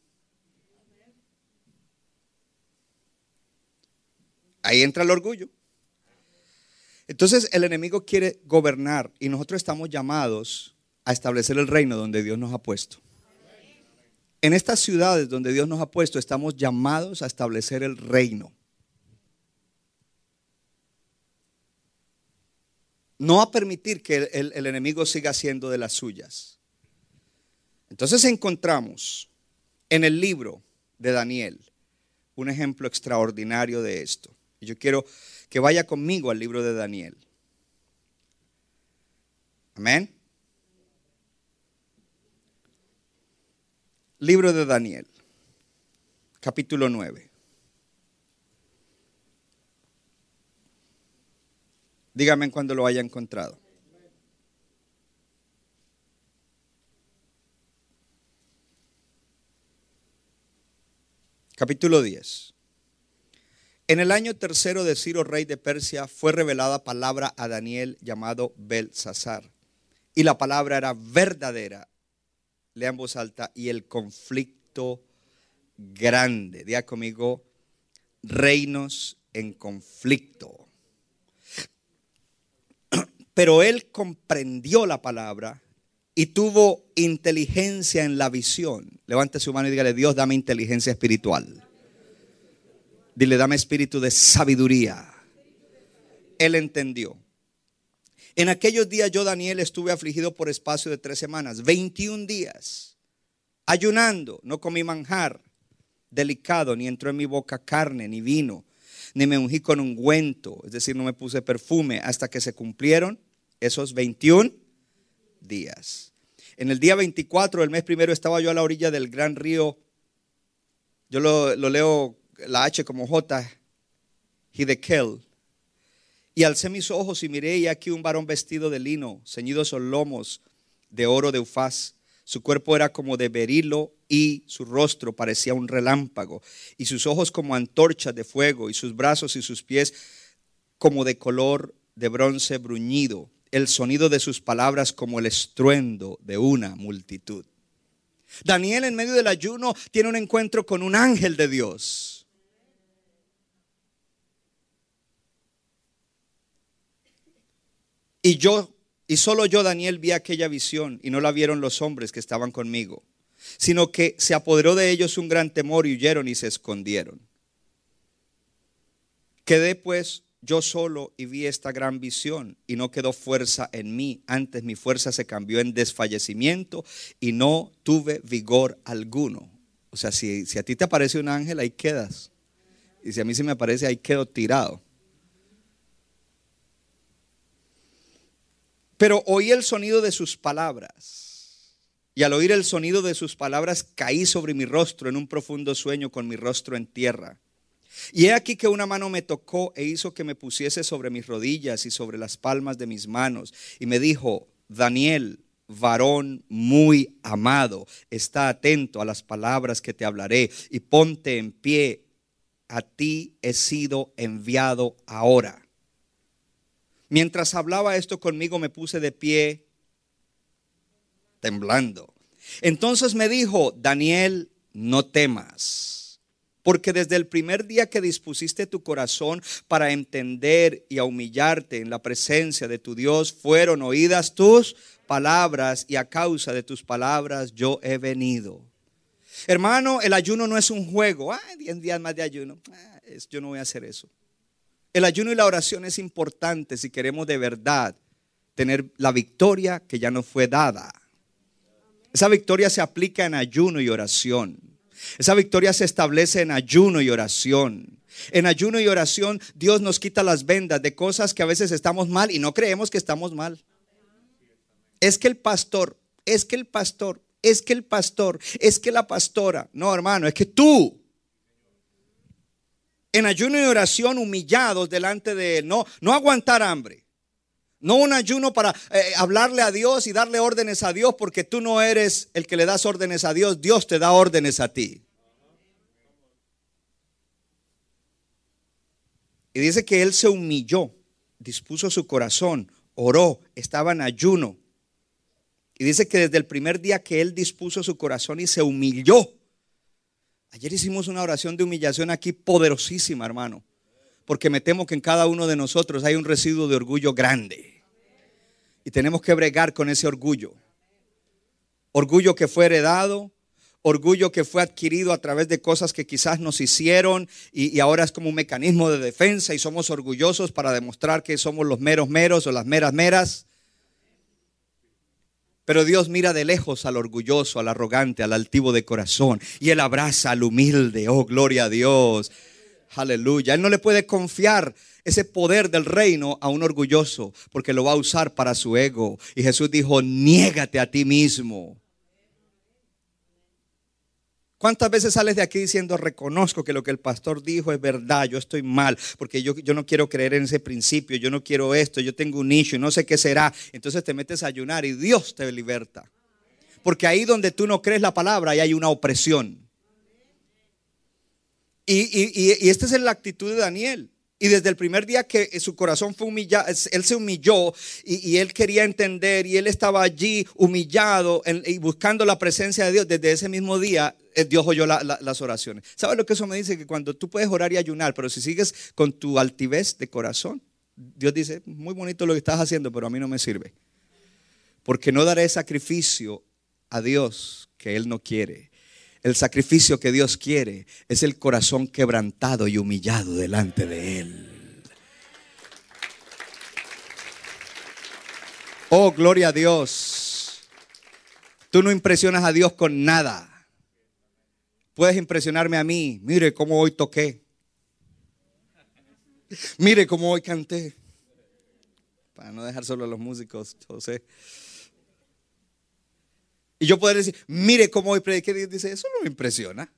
Ahí entra el orgullo. Entonces el enemigo quiere gobernar y nosotros estamos llamados a establecer el reino donde Dios nos ha puesto. En estas ciudades donde Dios nos ha puesto estamos llamados a establecer el reino. no a permitir que el, enemigo siga haciendo de las suyas. Entonces encontramos en el libro de Daniel un ejemplo extraordinario de esto. Y yo quiero que vaya conmigo al libro de Daniel. Amén. Libro de Daniel, capítulo 9. Dígame cuando lo haya encontrado. Capítulo 10. En el año tercero de Ciro, rey de Persia, fue revelada palabra a Daniel llamado Belsasar. Y la palabra era verdadera. Lea en voz alta. Y el conflicto grande. Diga conmigo, reinos en conflicto. Pero él comprendió la palabra y tuvo inteligencia en la visión. Levante su mano y dígale, Dios, dame inteligencia espiritual. Dile, dame espíritu de sabiduría. Él entendió. En aquellos días yo, Daniel, estuve afligido por espacio de tres semanas, 21 días, ayunando, no comí manjar delicado, ni entró en mi boca carne, ni vino, ni me ungí con ungüento, es decir, no me puse perfume, hasta que se cumplieron esos 21 días. En el día 24 del mes primero estaba yo a la orilla del gran río, yo lo, leo la H como J, Hidekel. Y alcé mis ojos y miré y aquí un varón vestido de lino, ceñido son lomos de oro de Ufaz. Su cuerpo era como de berilo y su rostro parecía un relámpago y sus ojos como antorchas de fuego y sus brazos y sus pies como de color de bronce bruñido. El sonido de sus palabras como el estruendo de una multitud. Daniel en medio del ayuno tiene un encuentro con un ángel de Dios. Y yo y solo yo, Daniel, vi aquella visión y no la vieron los hombres que estaban conmigo, sino que se apoderó de ellos un gran temor y huyeron y se escondieron. Quedé pues yo solo y vi esta gran visión y no quedó fuerza en mí. Antes mi fuerza se cambió en desfallecimiento y no tuve vigor alguno. O sea, si, si a ti te aparece un ángel, ahí quedas. Y si a mí se me aparece, ahí quedo tirado. Pero oí el sonido de sus palabras. Y al oír el sonido de sus palabras caí sobre mi rostro en un profundo sueño con mi rostro en tierra. Y he aquí que una mano me tocó e hizo que me pusiese sobre mis rodillas y sobre las palmas de mis manos. Y me dijo, Daniel, varón muy amado, está atento a las palabras que te hablaré y ponte en pie. A ti he sido enviado ahora. Mientras hablaba esto conmigo me puse de pie temblando. Entonces me dijo, Daniel, no temas, porque desde el primer día que dispusiste tu corazón para entender y a humillarte en la presencia de tu Dios, fueron oídas tus palabras y a causa de tus palabras yo he venido. Hermano, el ayuno no es un juego. Ah, 10 días más de ayuno. Ah, yo no voy a hacer eso. El ayuno y la oración es importante si queremos de verdad tener la victoria que ya nos fue dada. Esa victoria se aplica en ayuno y oración. Esa victoria se establece en ayuno y oración. En ayuno y oración Dios nos quita las vendas de cosas que a veces estamos mal y no creemos que estamos mal. Es que el pastor, es que el pastor, es que el pastor, es que la pastora. No, hermano, es que tú en ayuno y oración humillados delante de Él. No, no aguantar hambre. No un ayuno para eh, hablarle a Dios y darle órdenes a Dios porque tú no eres el que le das órdenes a Dios, Dios te da órdenes a ti. Y dice que Él se humilló, dispuso su corazón, oró, estaba en ayuno. Y dice que desde el primer día que Él dispuso su corazón y se humilló, Ayer hicimos una oración de humillación aquí poderosísima, hermano, porque me temo que en cada uno de nosotros hay un residuo de orgullo grande. Y tenemos que bregar con ese orgullo. Orgullo que fue heredado, orgullo que fue adquirido a través de cosas que quizás nos hicieron y, y, ahora es como un mecanismo de defensa y somos orgullosos para demostrar que somos los meros meros o las meras meras. Pero Dios mira de lejos al orgulloso, al arrogante, al altivo de corazón. Y Él abraza al humilde. Oh, gloria a Dios. Aleluya. Él no le puede confiar ese poder del reino a un orgulloso porque lo va a usar para su ego. Y Jesús dijo, niégate a ti mismo. ¿Cuántas veces sales de aquí diciendo, reconozco que lo que el pastor dijo es verdad, yo estoy mal, porque yo, yo no quiero creer en ese principio, yo no quiero esto, yo tengo un nicho y no sé qué será? Entonces te metes a ayunar y Dios te liberta. Porque ahí donde tú no crees la palabra, ahí hay una opresión. Y, y, y esta es la actitud de Daniel. Y desde el primer día que su corazón fue humillado, él se humilló y, él quería entender y él estaba allí humillado y buscando la presencia de Dios. Desde ese mismo día, Dios oyó las oraciones. ¿Sabes lo que eso me dice? Que cuando tú puedes orar y ayunar, pero si sigues con tu altivez de corazón, Dios dice, muy bonito lo que estás haciendo, pero a mí no me sirve. Porque no daré sacrificio a Dios que Él no quiere. El sacrificio que Dios quiere es el corazón quebrantado y humillado delante de Él. Oh, gloria a Dios. Tú no impresionas a Dios con nada. Puedes impresionarme a mí. Mire cómo hoy toqué. Mire cómo hoy canté. Para no dejar solo a los músicos, José. Y yo puedo decir, mire cómo hoy prediqué. Dios dice, eso no me impresiona.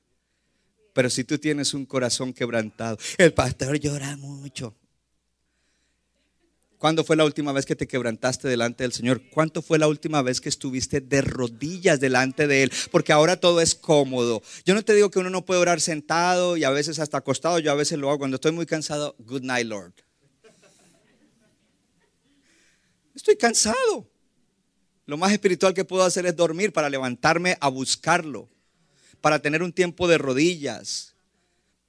Pero si tú tienes un corazón quebrantado, el pastor llora mucho. ¿Cuándo fue la última vez que te quebrantaste delante del Señor? ¿Cuánto fue la última vez que estuviste de rodillas delante de Él? Porque ahora todo es cómodo. Yo no te digo que uno no puede orar sentado y a veces hasta acostado. Yo a veces lo hago cuando estoy muy cansado. Good night, Lord. Estoy cansado. Lo más espiritual que puedo hacer es dormir para levantarme a buscarlo, para tener un tiempo de rodillas,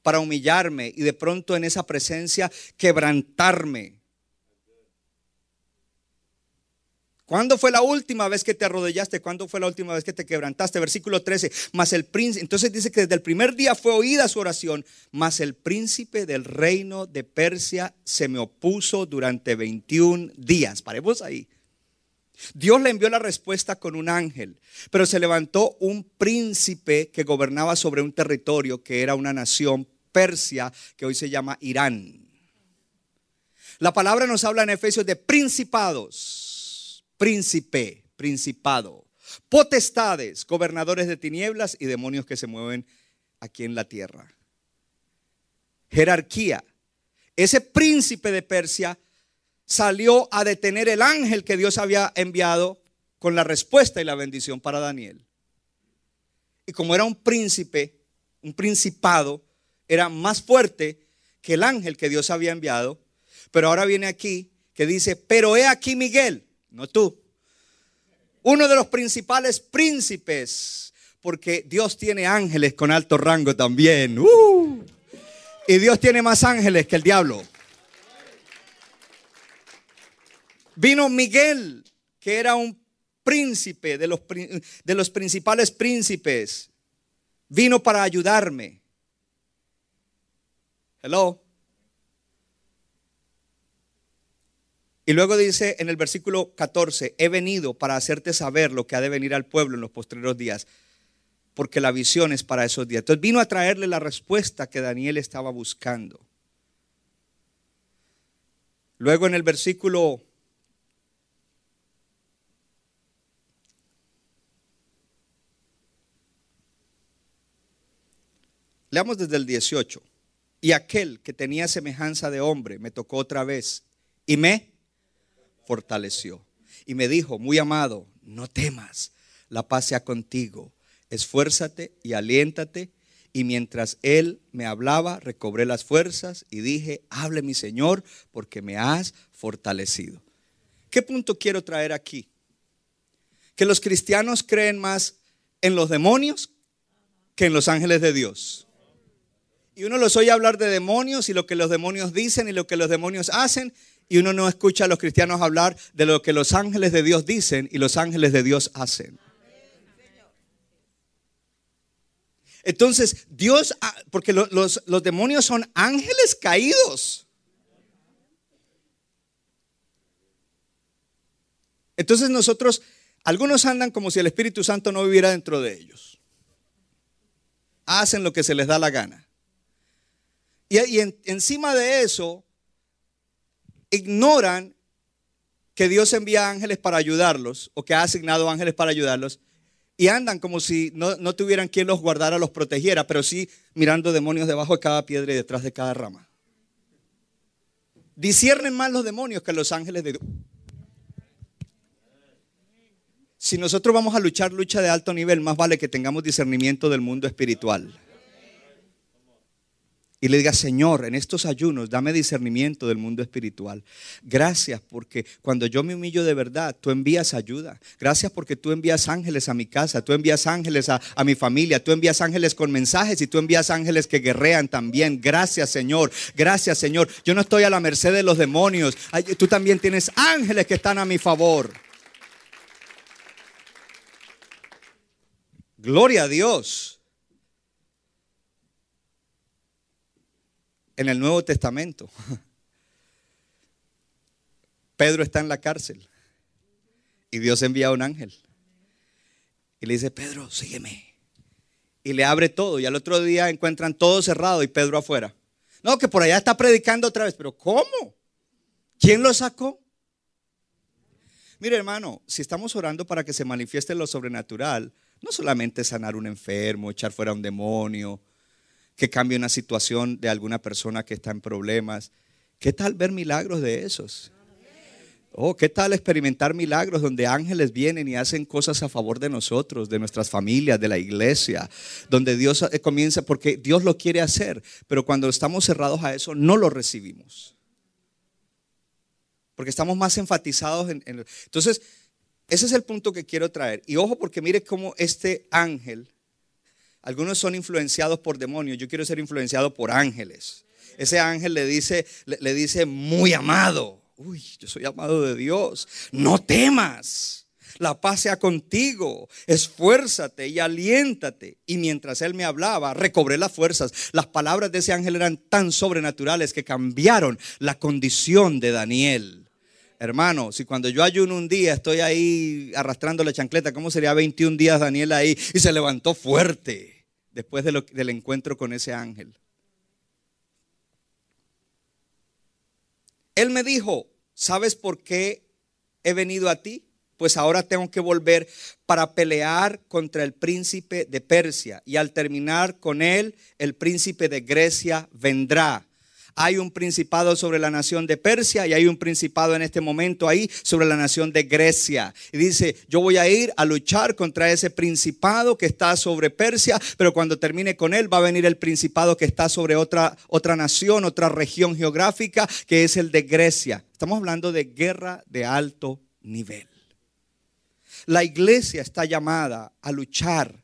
para humillarme y de pronto en esa presencia quebrantarme ¿Cuándo fue la última vez que te arrodillaste? ¿Cuándo fue la última vez que te quebrantaste? Versículo 13. Mas el príncipe, entonces dice que desde el primer día fue oída su oración, mas el príncipe del reino de Persia se me opuso durante 21 días. Paremos ahí. Dios le envió la respuesta con un ángel, pero se levantó un príncipe que gobernaba sobre un territorio que era una nación Persia, que hoy se llama Irán. La palabra nos habla en Efesios de principados príncipe, principado, potestades, gobernadores de tinieblas y demonios que se mueven aquí en la tierra. Jerarquía. Ese príncipe de Persia salió a detener el ángel que Dios había enviado con la respuesta y la bendición para Daniel. Y como era un príncipe, un principado, era más fuerte que el ángel que Dios había enviado. Pero ahora viene aquí que dice, pero he aquí Miguel, no tú. Uno de los principales príncipes, porque Dios tiene ángeles con alto rango también. ¡Uh! Y Dios tiene más ángeles que el diablo. Vino Miguel, que era un príncipe de los, de los principales príncipes. Vino para ayudarme. Hello. Y luego dice en el versículo 14, he venido para hacerte saber lo que ha de venir al pueblo en los postreros días, porque la visión es para esos días. Entonces vino a traerle la respuesta que Daniel estaba buscando. Luego en el versículo Leamos desde el 18. Y aquel que tenía semejanza de hombre me tocó otra vez y me fortaleció. Y me dijo, muy amado, no temas, la paz sea contigo, esfuérzate y aliéntate. Y mientras él me hablaba, recobré las fuerzas y dije, hable mi Señor, porque me has fortalecido. ¿Qué punto quiero traer aquí? Que los cristianos creen más en los demonios que en los ángeles de Dios. Y uno los oye hablar de demonios y lo que los demonios dicen y lo que los demonios hacen y uno no escucha a los cristianos hablar de lo que los ángeles de Dios dicen y los ángeles de Dios hacen. Entonces, Dios, ah, porque los, los demonios son ángeles caídos. Entonces nosotros, algunos andan como si el Espíritu Santo no viviera dentro de ellos. Hacen lo que se les da la gana. Y, encima de eso, ignoran que Dios envía ángeles para ayudarlos o que ha asignado ángeles para ayudarlos y andan como si no, tuvieran quien los guardara, los protegiera, pero sí mirando demonios debajo de cada piedra y detrás de cada rama. Disciernen más los demonios que los ángeles de Dios. Si nosotros vamos a luchar lucha de alto nivel, más vale que tengamos discernimiento del mundo espiritual y le diga, Señor, en estos ayunos, dame discernimiento del mundo espiritual. Gracias porque cuando yo me humillo de verdad, tú envías ayuda. Gracias porque tú envías ángeles a mi casa, tú envías ángeles a, a mi familia, tú envías ángeles con mensajes y tú envías ángeles que guerrean también. Gracias, Señor. Gracias, Señor. Yo no estoy a la merced de los demonios. Tú también tienes ángeles que están a mi favor. Gloria a Dios. En el Nuevo Testamento. Pedro está en la cárcel y Dios envía a un ángel y le dice, Pedro, sígueme. Y le abre todo y al otro día encuentran todo cerrado y Pedro afuera. No, que por allá está predicando otra vez, pero ¿cómo? ¿Quién lo sacó? Mire hermano, si estamos orando para que se manifieste lo sobrenatural, no solamente sanar un enfermo, echar fuera un demonio, que cambie una situación de alguna persona que está en problemas. ¿Qué tal ver milagros de esos? Oh, ¿qué tal experimentar milagros donde ángeles vienen y hacen cosas a favor de nosotros, de nuestras familias, de la iglesia, donde Dios eh, comienza, porque Dios lo quiere hacer, pero cuando estamos cerrados a eso, no lo recibimos. Porque estamos más enfatizados en... en entonces, ese es el punto que quiero traer. Y ojo, porque mire cómo este ángel, algunos son influenciados por demonios, yo quiero ser influenciado por ángeles. Ese ángel le dice, le, le dice, muy amado uy, yo soy amado de Dios, no temas. La paz sea contigo, esfuérzate y aliéntate. Y mientras él me hablaba, recobré las fuerzas. Las palabras de ese ángel eran tan sobrenaturales que cambiaron la condición de Daniel. Hermano, si cuando yo ayuno un día estoy ahí arrastrando la chancleta, ¿cómo sería 21 días Daniel ahí? Y se levantó fuerte después del encuentro con ese ángel. Él me dijo, ¿sabes por qué he venido a ti? Pues ahora tengo que volver para pelear contra el príncipe de Persia. Y al terminar con él, el príncipe de Grecia vendrá hay un principado sobre la nación de Persia y hay un principado en este momento ahí sobre la nación de Grecia. Y dice, yo voy a ir a luchar contra ese principado que está sobre Persia, pero cuando termine con él va a venir el principado que está sobre otra, otra nación, otra región geográfica, que es el de Grecia. Estamos hablando de guerra de alto nivel. La iglesia está llamada a luchar.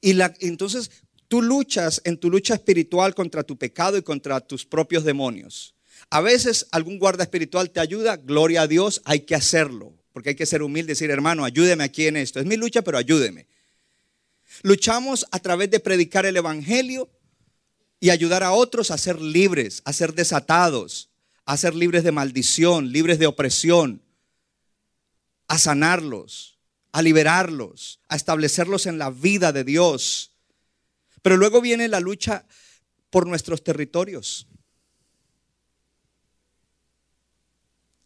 Y la, entonces, Tú luchas en tu lucha espiritual contra tu pecado y contra tus propios demonios. A veces algún guarda espiritual te ayuda, gloria a Dios, hay que hacerlo, porque hay que ser humilde y decir, hermano, ayúdeme aquí en esto. Es mi lucha, pero ayúdeme. Luchamos a través de predicar el Evangelio y ayudar a otros a ser libres, a ser desatados, a ser libres de maldición, libres de opresión, a sanarlos, a liberarlos, a establecerlos en la vida de Dios. Pero luego viene la lucha por nuestros territorios.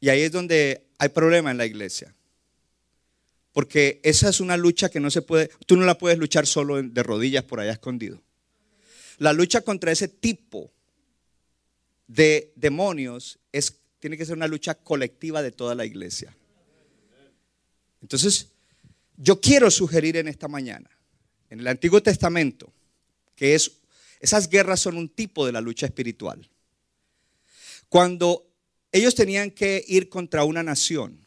Y ahí es donde hay problema en la iglesia. Porque esa es una lucha que no se puede, tú no la puedes luchar solo de rodillas por allá escondido. La lucha contra ese tipo de demonios es, tiene que ser una lucha colectiva de toda la iglesia. Entonces, yo quiero sugerir en esta mañana, en el Antiguo Testamento, que es, esas guerras son un tipo de la lucha espiritual. Cuando ellos tenían que ir contra una nación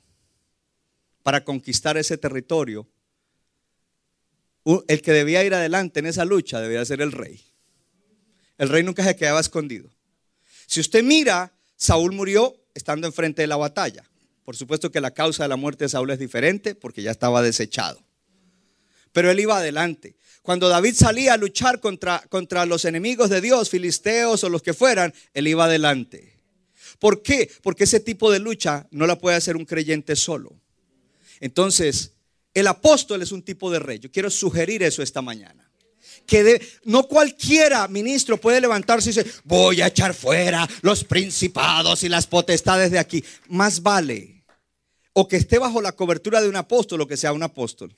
para conquistar ese territorio, el que debía ir adelante en esa lucha debía ser el rey. El rey nunca se quedaba escondido. Si usted mira, Saúl murió estando enfrente de la batalla. Por supuesto que la causa de la muerte de Saúl es diferente porque ya estaba desechado. Pero él iba adelante. Cuando David salía a luchar contra, contra los enemigos de Dios, filisteos o los que fueran, él iba adelante. ¿Por qué? Porque ese tipo de lucha no la puede hacer un creyente solo. Entonces, el apóstol es un tipo de rey. Yo quiero sugerir eso esta mañana. Que no cualquiera ministro puede levantarse y decir, voy a echar fuera los principados y las potestades de aquí. Más vale o que esté bajo la cobertura de un apóstol o que sea un apóstol.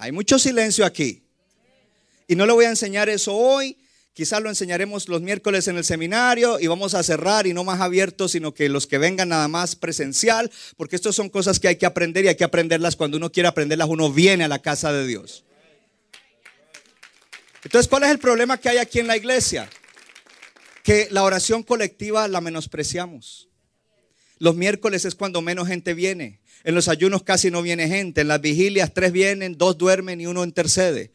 Hay mucho silencio aquí. Y no le voy a enseñar eso hoy. Quizás lo enseñaremos los miércoles en el seminario y vamos a cerrar y no más abiertos, sino que los que vengan nada más presencial, porque estas son cosas que hay que aprender y hay que aprenderlas cuando uno quiere aprenderlas, uno viene a la casa de Dios. Entonces, ¿cuál es el problema que hay aquí en la iglesia? Que la oración colectiva la menospreciamos. Los miércoles es cuando menos gente viene. En los ayunos casi no viene gente. En las vigilias tres vienen, dos duermen y uno intercede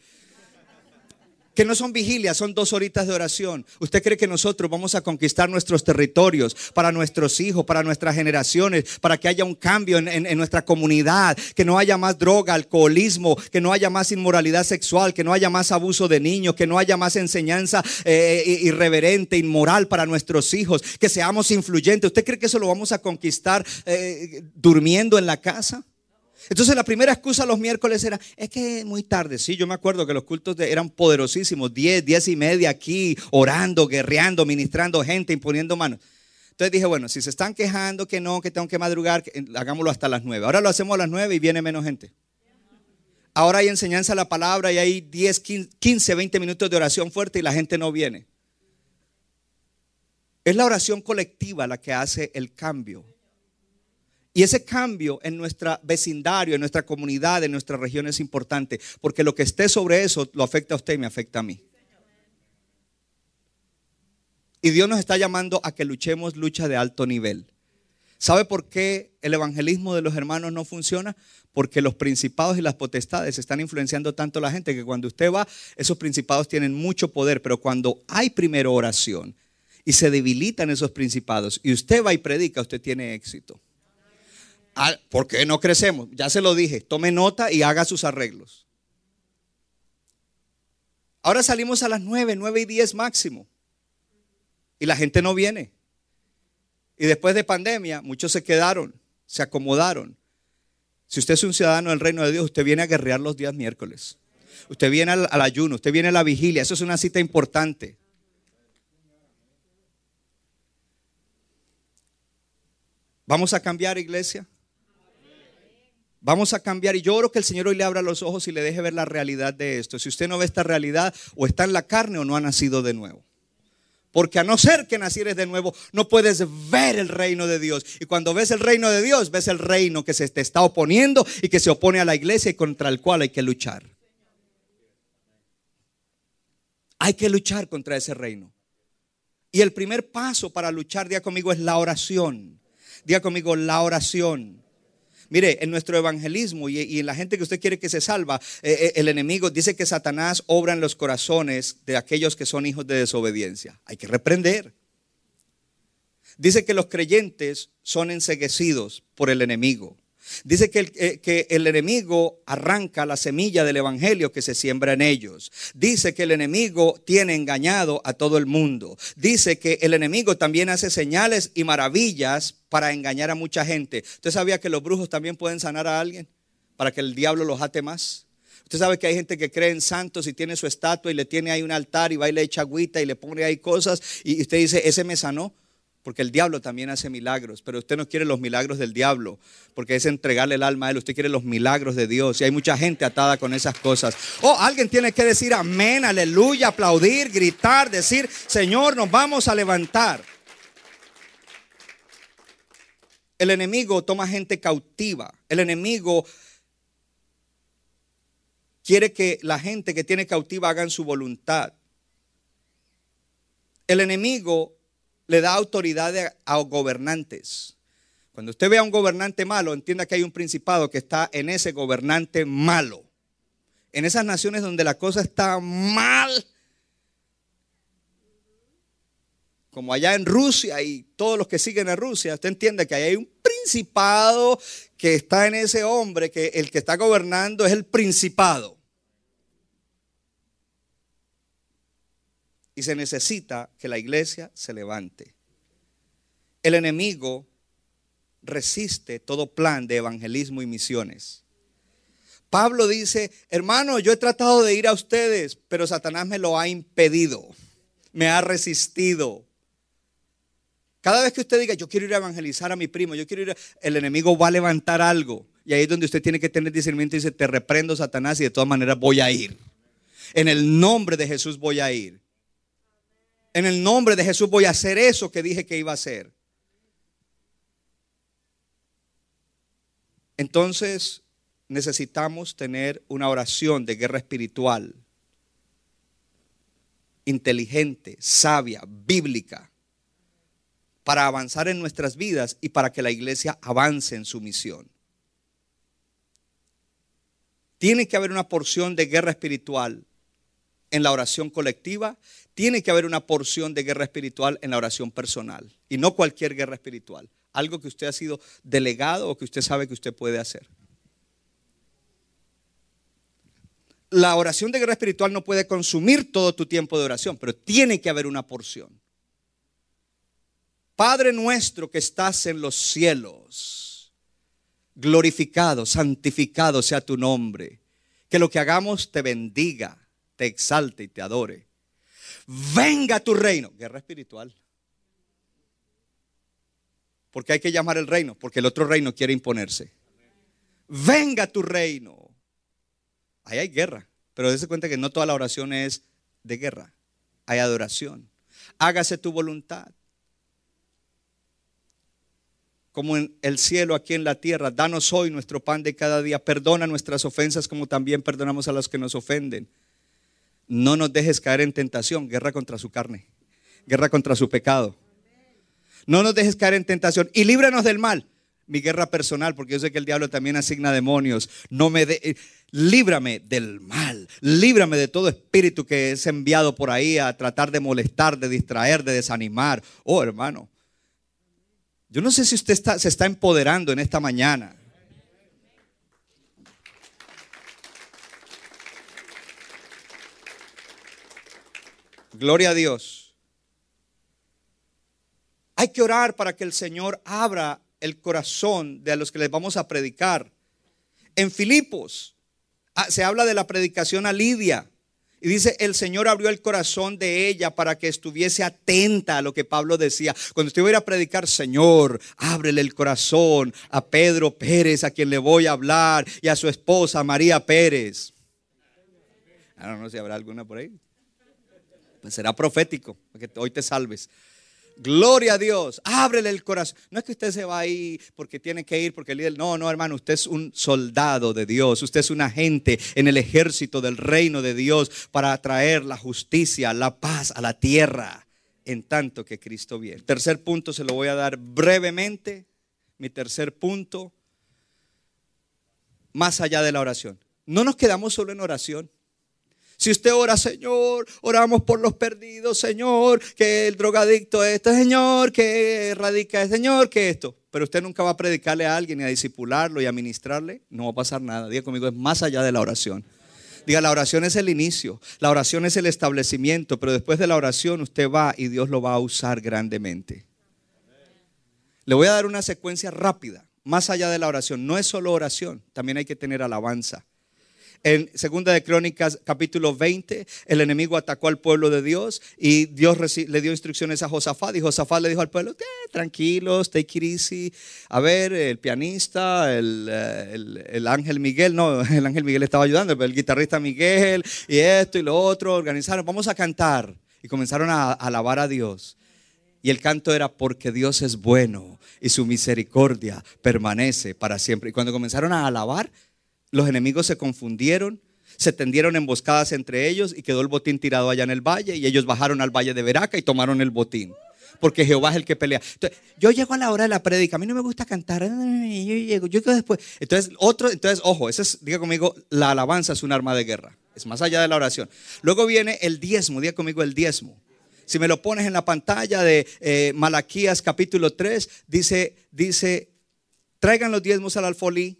que no son vigilias, son dos horitas de oración. ¿Usted cree que nosotros vamos a conquistar nuestros territorios para nuestros hijos, para nuestras generaciones, para que haya un cambio en, nuestra comunidad, que no haya más droga, alcoholismo, que no haya más inmoralidad sexual, que no haya más abuso de niños, que no haya más enseñanza eh, irreverente, inmoral para nuestros hijos, que seamos influyentes? ¿Usted cree que eso lo vamos a conquistar eh, durmiendo en la casa? Entonces la primera excusa los miércoles era, es que muy tarde. Sí, yo me acuerdo que los cultos eran poderosísimos, 10, 10 y media aquí, orando, guerreando, ministrando gente, imponiendo manos. Entonces dije, bueno, si se están quejando que no, que tengo que madrugar, hagámoslo hasta las 9. Ahora lo hacemos a las 9 y viene menos gente. Ahora hay enseñanza a la palabra y hay 10, 15, 20 minutos de oración fuerte y la gente no viene. Es la oración colectiva la que hace el cambio Y ese cambio en nuestra vecindario, en nuestra comunidad, en nuestra región es importante, porque lo que esté sobre eso lo afecta a usted y me afecta a mí. Y Dios nos está llamando a que luchemos lucha de alto nivel. ¿Sabe por qué el evangelismo de los hermanos no funciona? Porque los principados y las potestades están influenciando tanto a la gente que cuando usted va, esos principados tienen mucho poder, pero cuando hay primero oración y se debilitan esos principados y usted va y predica, usted tiene éxito. ¿Por qué no crecemos? Ya se lo dije, tome nota y haga sus arreglos. Ahora salimos a las 9, 9 y 10 máximo. Y la gente no viene. Y después de pandemia, muchos se quedaron, se acomodaron. Si usted es un ciudadano del reino de Dios, usted viene a guerrear los días miércoles. Usted viene al, al ayuno, usted viene a la vigilia. Eso es una cita importante. ¿Vamos a cambiar, iglesia? Vamos a cambiar y yo oro que el Señor hoy le abra los ojos y le deje ver la realidad de esto. Si usted no ve esta realidad, o está en la carne o no ha nacido de nuevo. Porque a no ser que nacieres de nuevo, no puedes ver el reino de Dios. Y cuando ves el reino de Dios, ves el reino que se te está oponiendo y que se opone a la iglesia y contra el cual hay que luchar. Hay que luchar contra ese reino. Y el primer paso para luchar, día conmigo, es la oración. Día conmigo, la oración. Mire, en nuestro evangelismo y, en la gente que usted quiere que se salva, eh, eh, el enemigo dice que Satanás obra en los corazones de aquellos que son hijos de desobediencia. Hay que reprender. Dice que los creyentes son enseguecidos por el enemigo. Dice que el, eh, que el, enemigo arranca la semilla del evangelio que se siembra en ellos. Dice que el enemigo tiene engañado a todo el mundo. Dice que el enemigo también hace señales y maravillas para engañar a mucha gente. ¿Usted sabía que los brujos también pueden sanar a alguien para que el diablo los ate más? Usted sabe que hay gente que cree en santos y tiene su estatua y le tiene ahí un altar y va y le echa agüita y le pone ahí cosas y usted dice, ese me sanó. Porque el diablo también hace milagros, pero usted no quiere los milagros del diablo, porque es entregarle el alma a él, usted quiere los milagros de Dios. Y hay mucha gente atada con esas cosas. Oh, alguien tiene que decir amén, aleluya, aplaudir, gritar, decir, Señor, nos vamos a levantar. El enemigo toma gente cautiva. El enemigo quiere que la gente que tiene cautiva hagan su voluntad. El enemigo le da autoridad a gobernantes. Cuando usted ve a un gobernante malo, entienda que hay un principado que está en ese gobernante malo. En esas naciones donde la cosa está mal, como allá en Rusia y todos los que siguen a Rusia, usted entiende que hay un principado que está en ese hombre, que el que está gobernando es el principado. Y se necesita que la iglesia se levante. El enemigo resiste todo plan de evangelismo y misiones. Pablo dice, hermano, yo he tratado de ir a ustedes, pero Satanás me lo ha impedido, me ha resistido. Cada vez que usted diga, yo quiero ir a evangelizar a mi primo, yo quiero ir, el enemigo va a levantar algo. Y ahí es donde usted tiene que tener discernimiento y dice, te reprendo Satanás y de todas maneras voy a ir. En el nombre de Jesús voy a ir. En el nombre de Jesús voy a hacer eso que dije que iba a hacer. Entonces necesitamos tener una oración de guerra espiritual, inteligente, sabia, bíblica, para avanzar en nuestras vidas y para que la iglesia avance en su misión. Tiene que haber una porción de guerra espiritual en la oración colectiva tiene que haber una porción de guerra espiritual en la oración personal. Y no cualquier guerra espiritual. Algo que usted ha sido delegado o que usted sabe que usted puede hacer. La oración de guerra espiritual no puede consumir todo tu tiempo de oración, pero tiene que haber una porción. Padre nuestro que estás en los cielos, glorificado, santificado sea tu nombre. Que lo que hagamos te bendiga, te exalte y te adore venga tu reino. Guerra espiritual. Porque hay que llamar el reino, porque el otro reino quiere imponerse. Venga tu reino. Ahí hay guerra, pero dése cuenta que no toda la oración es de guerra. Hay adoración. Hágase tu voluntad. como en el cielo, aquí en la tierra. Danos hoy nuestro pan de cada día. Perdona nuestras ofensas como también perdonamos a los que nos ofenden. No nos dejes caer en tentación, guerra contra su carne, guerra contra su pecado. No nos dejes caer en tentación y líbranos del mal. Mi guerra personal, porque yo sé que el diablo también asigna demonios. No me de, eh, líbrame del mal, líbrame de todo espíritu que es enviado por ahí a tratar de molestar, de distraer, de desanimar. Oh, hermano, yo no sé si usted se está empoderando en esta mañana. Gloria a Dios. Hay que orar para que el Señor abra el corazón de los que les vamos a predicar. En Filipos ah, se habla de la predicación a Lidia. Y dice, el Señor abrió el corazón de ella para que estuviese atenta a lo que Pablo decía. Cuando usted iba a predicar, Señor, ábrele el corazón a Pedro Pérez, a quien le voy a hablar, y a su esposa María Pérez. Ahora no sé si habrá alguna por ahí. Pues será profético, para que hoy te salves. Gloria a Dios, ábrele el corazón. No es que usted se va ahí porque tiene que ir, porque el líder. No, no, hermano, usted es un soldado de Dios. Usted es un agente en el ejército del reino de Dios para traer la justicia, la paz a la tierra en tanto que Cristo viene. Tercer punto se lo voy a dar brevemente. Mi tercer punto, más allá de la oración. No nos quedamos solo en oración. Si usted ora, Señor, oramos por los perdidos, Señor, que el drogadicto esto, Señor, que radica, Señor, que esto. Pero usted nunca va a predicarle a alguien y a disipularlo y a ministrarle. No va a pasar nada. Diga conmigo, es más allá de la oración. Diga, la oración es el inicio, la oración es el establecimiento, pero después de la oración usted va y Dios lo va a usar grandemente. Le voy a dar una secuencia rápida, más allá de la oración. No es solo oración, también hay que tener alabanza. En Segunda de Crónicas, capítulo 20, el enemigo atacó al pueblo de Dios y Dios le dio instrucciones a Josafat y Josafat le dijo al pueblo, tranquilos, take it. A ver, el pianista, eh, el, ángel Miguel, no, el ángel Miguel estaba ayudando, pero el guitarrista Miguel y esto y lo otro, organizaron, vamos a cantar. Y comenzaron a alabar a Dios. Y el canto era porque Dios es bueno y su misericordia permanece para siempre. Y cuando comenzaron a alabar, los enemigos se confundieron, se tendieron emboscadas entre ellos y quedó el botín tirado allá en el valle y ellos bajaron al valle de Veraca y tomaron el botín. Porque Jehová es el que pelea. yo llego a la hora de la prédica, a mí no me gusta cantar, yo llego, yo después. Entonces, otro, entonces, ojo, ese es, diga conmigo, la alabanza es un arma de guerra. Es más allá de la oración. Luego viene el diezmo, diga conmigo el diezmo. Si me lo pones en la pantalla de eh, Malaquías capítulo 3, dice, dice, traigan los diezmos al alfolí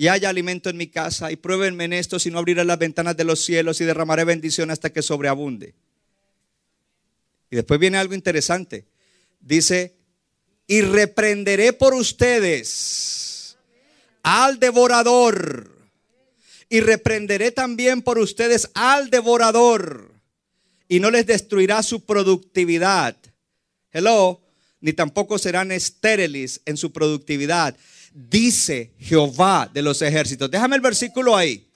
y haya alimento en mi casa y pruébenme en esto, si no abriré las ventanas de los cielos y derramaré bendición hasta que sobreabunde. Y después viene algo interesante. Dice, y reprenderé por ustedes al devorador. Y reprenderé también por ustedes al devorador. Y no les destruirá su productividad. Hello. Ni tampoco serán estériles en su productividad dice Jehová de los ejércitos. Déjame el versículo ahí.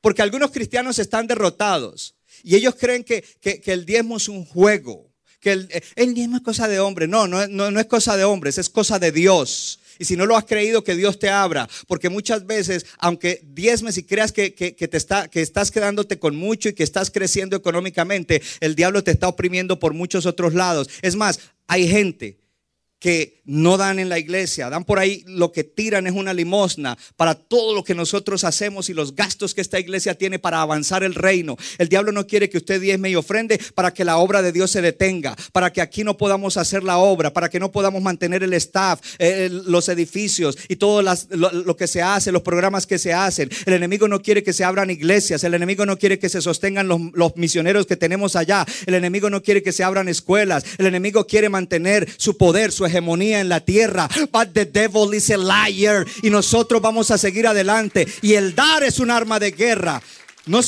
Porque algunos cristianos están derrotados y ellos creen que, el diezmo es un juego, que el, diezmo es cosa de hombre. No, no, no, es cosa de hombres, es cosa de Dios. Y si no lo has creído, que Dios te abra. Porque muchas veces, aunque diezmes y creas que, te está, que estás quedándote con mucho y que estás creciendo económicamente, el diablo te está oprimiendo por muchos otros lados. Es más, hay gente que no dan en la iglesia, dan por ahí lo que tiran es una limosna para todo lo que nosotros hacemos y los gastos que esta iglesia tiene para avanzar el reino. El diablo no quiere que usted diezme y ofrende para que la obra de Dios se detenga, para que aquí no podamos hacer la obra, para que no podamos mantener el staff, eh, los edificios y todo lo, que se hace, los programas que se hacen. El enemigo no quiere que se abran iglesias, el enemigo no quiere que se sostengan los, los misioneros que tenemos allá, el enemigo no quiere que se abran escuelas, el enemigo quiere mantener su poder, su en la tierra. But the devil is a liar. Y nosotros vamos a seguir adelante. Y el dar es un arma de guerra.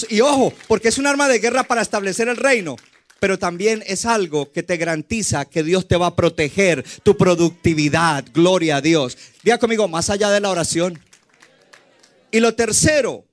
y ojo, porque es un arma de guerra para establecer el reino. Pero también es algo que te garantiza que Dios te va a proteger tu productividad. Gloria a Dios. Diga conmigo, más allá de la oración. Y lo tercero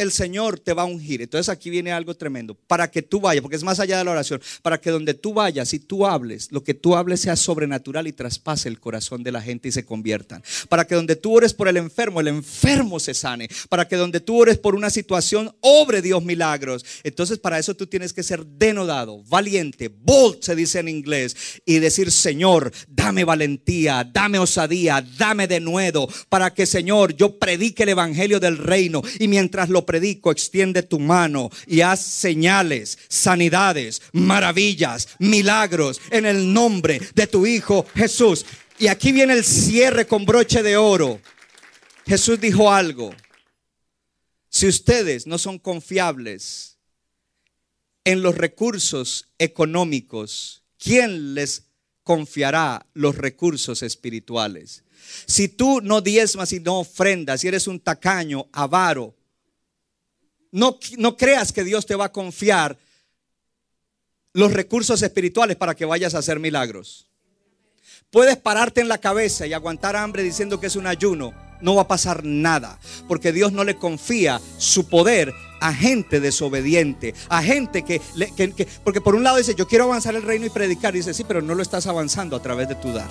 el Señor te va a ungir. Entonces aquí viene algo tremendo. Para que tú vayas, porque es más allá de la oración, para que donde tú vayas y tú hables, lo que tú hables sea sobrenatural y traspase el corazón de la gente y se conviertan. Para que donde tú ores por el enfermo, el enfermo se sane. Para que donde tú ores por una situación, obre Dios milagros. Entonces para eso tú tienes que ser denodado, valiente, bold se dice en inglés, y decir, Señor, dame valentía, dame osadía, dame de nuevo, para que Señor, yo predique el evangelio del reino y mientras lo predico, extiende tu mano y haz señales, sanidades, maravillas, milagros en el nombre de tu Hijo Jesús. Y aquí viene el cierre con broche de oro. Jesús dijo algo. Si ustedes no son confiables en los recursos económicos, ¿quién les confiará los recursos espirituales? Si tú no diezmas y no ofrendas, si eres un tacaño, avaro, no, no creas que Dios te va a confiar los recursos espirituales para que vayas a hacer milagros. Puedes pararte en la cabeza y aguantar hambre diciendo que es un ayuno. No va a pasar nada, porque Dios no le confía su poder a gente desobediente, a gente que, porque por un lado dice, yo quiero avanzar el reino y predicar, y dice, sí, pero no lo estás avanzando a través de tu dar.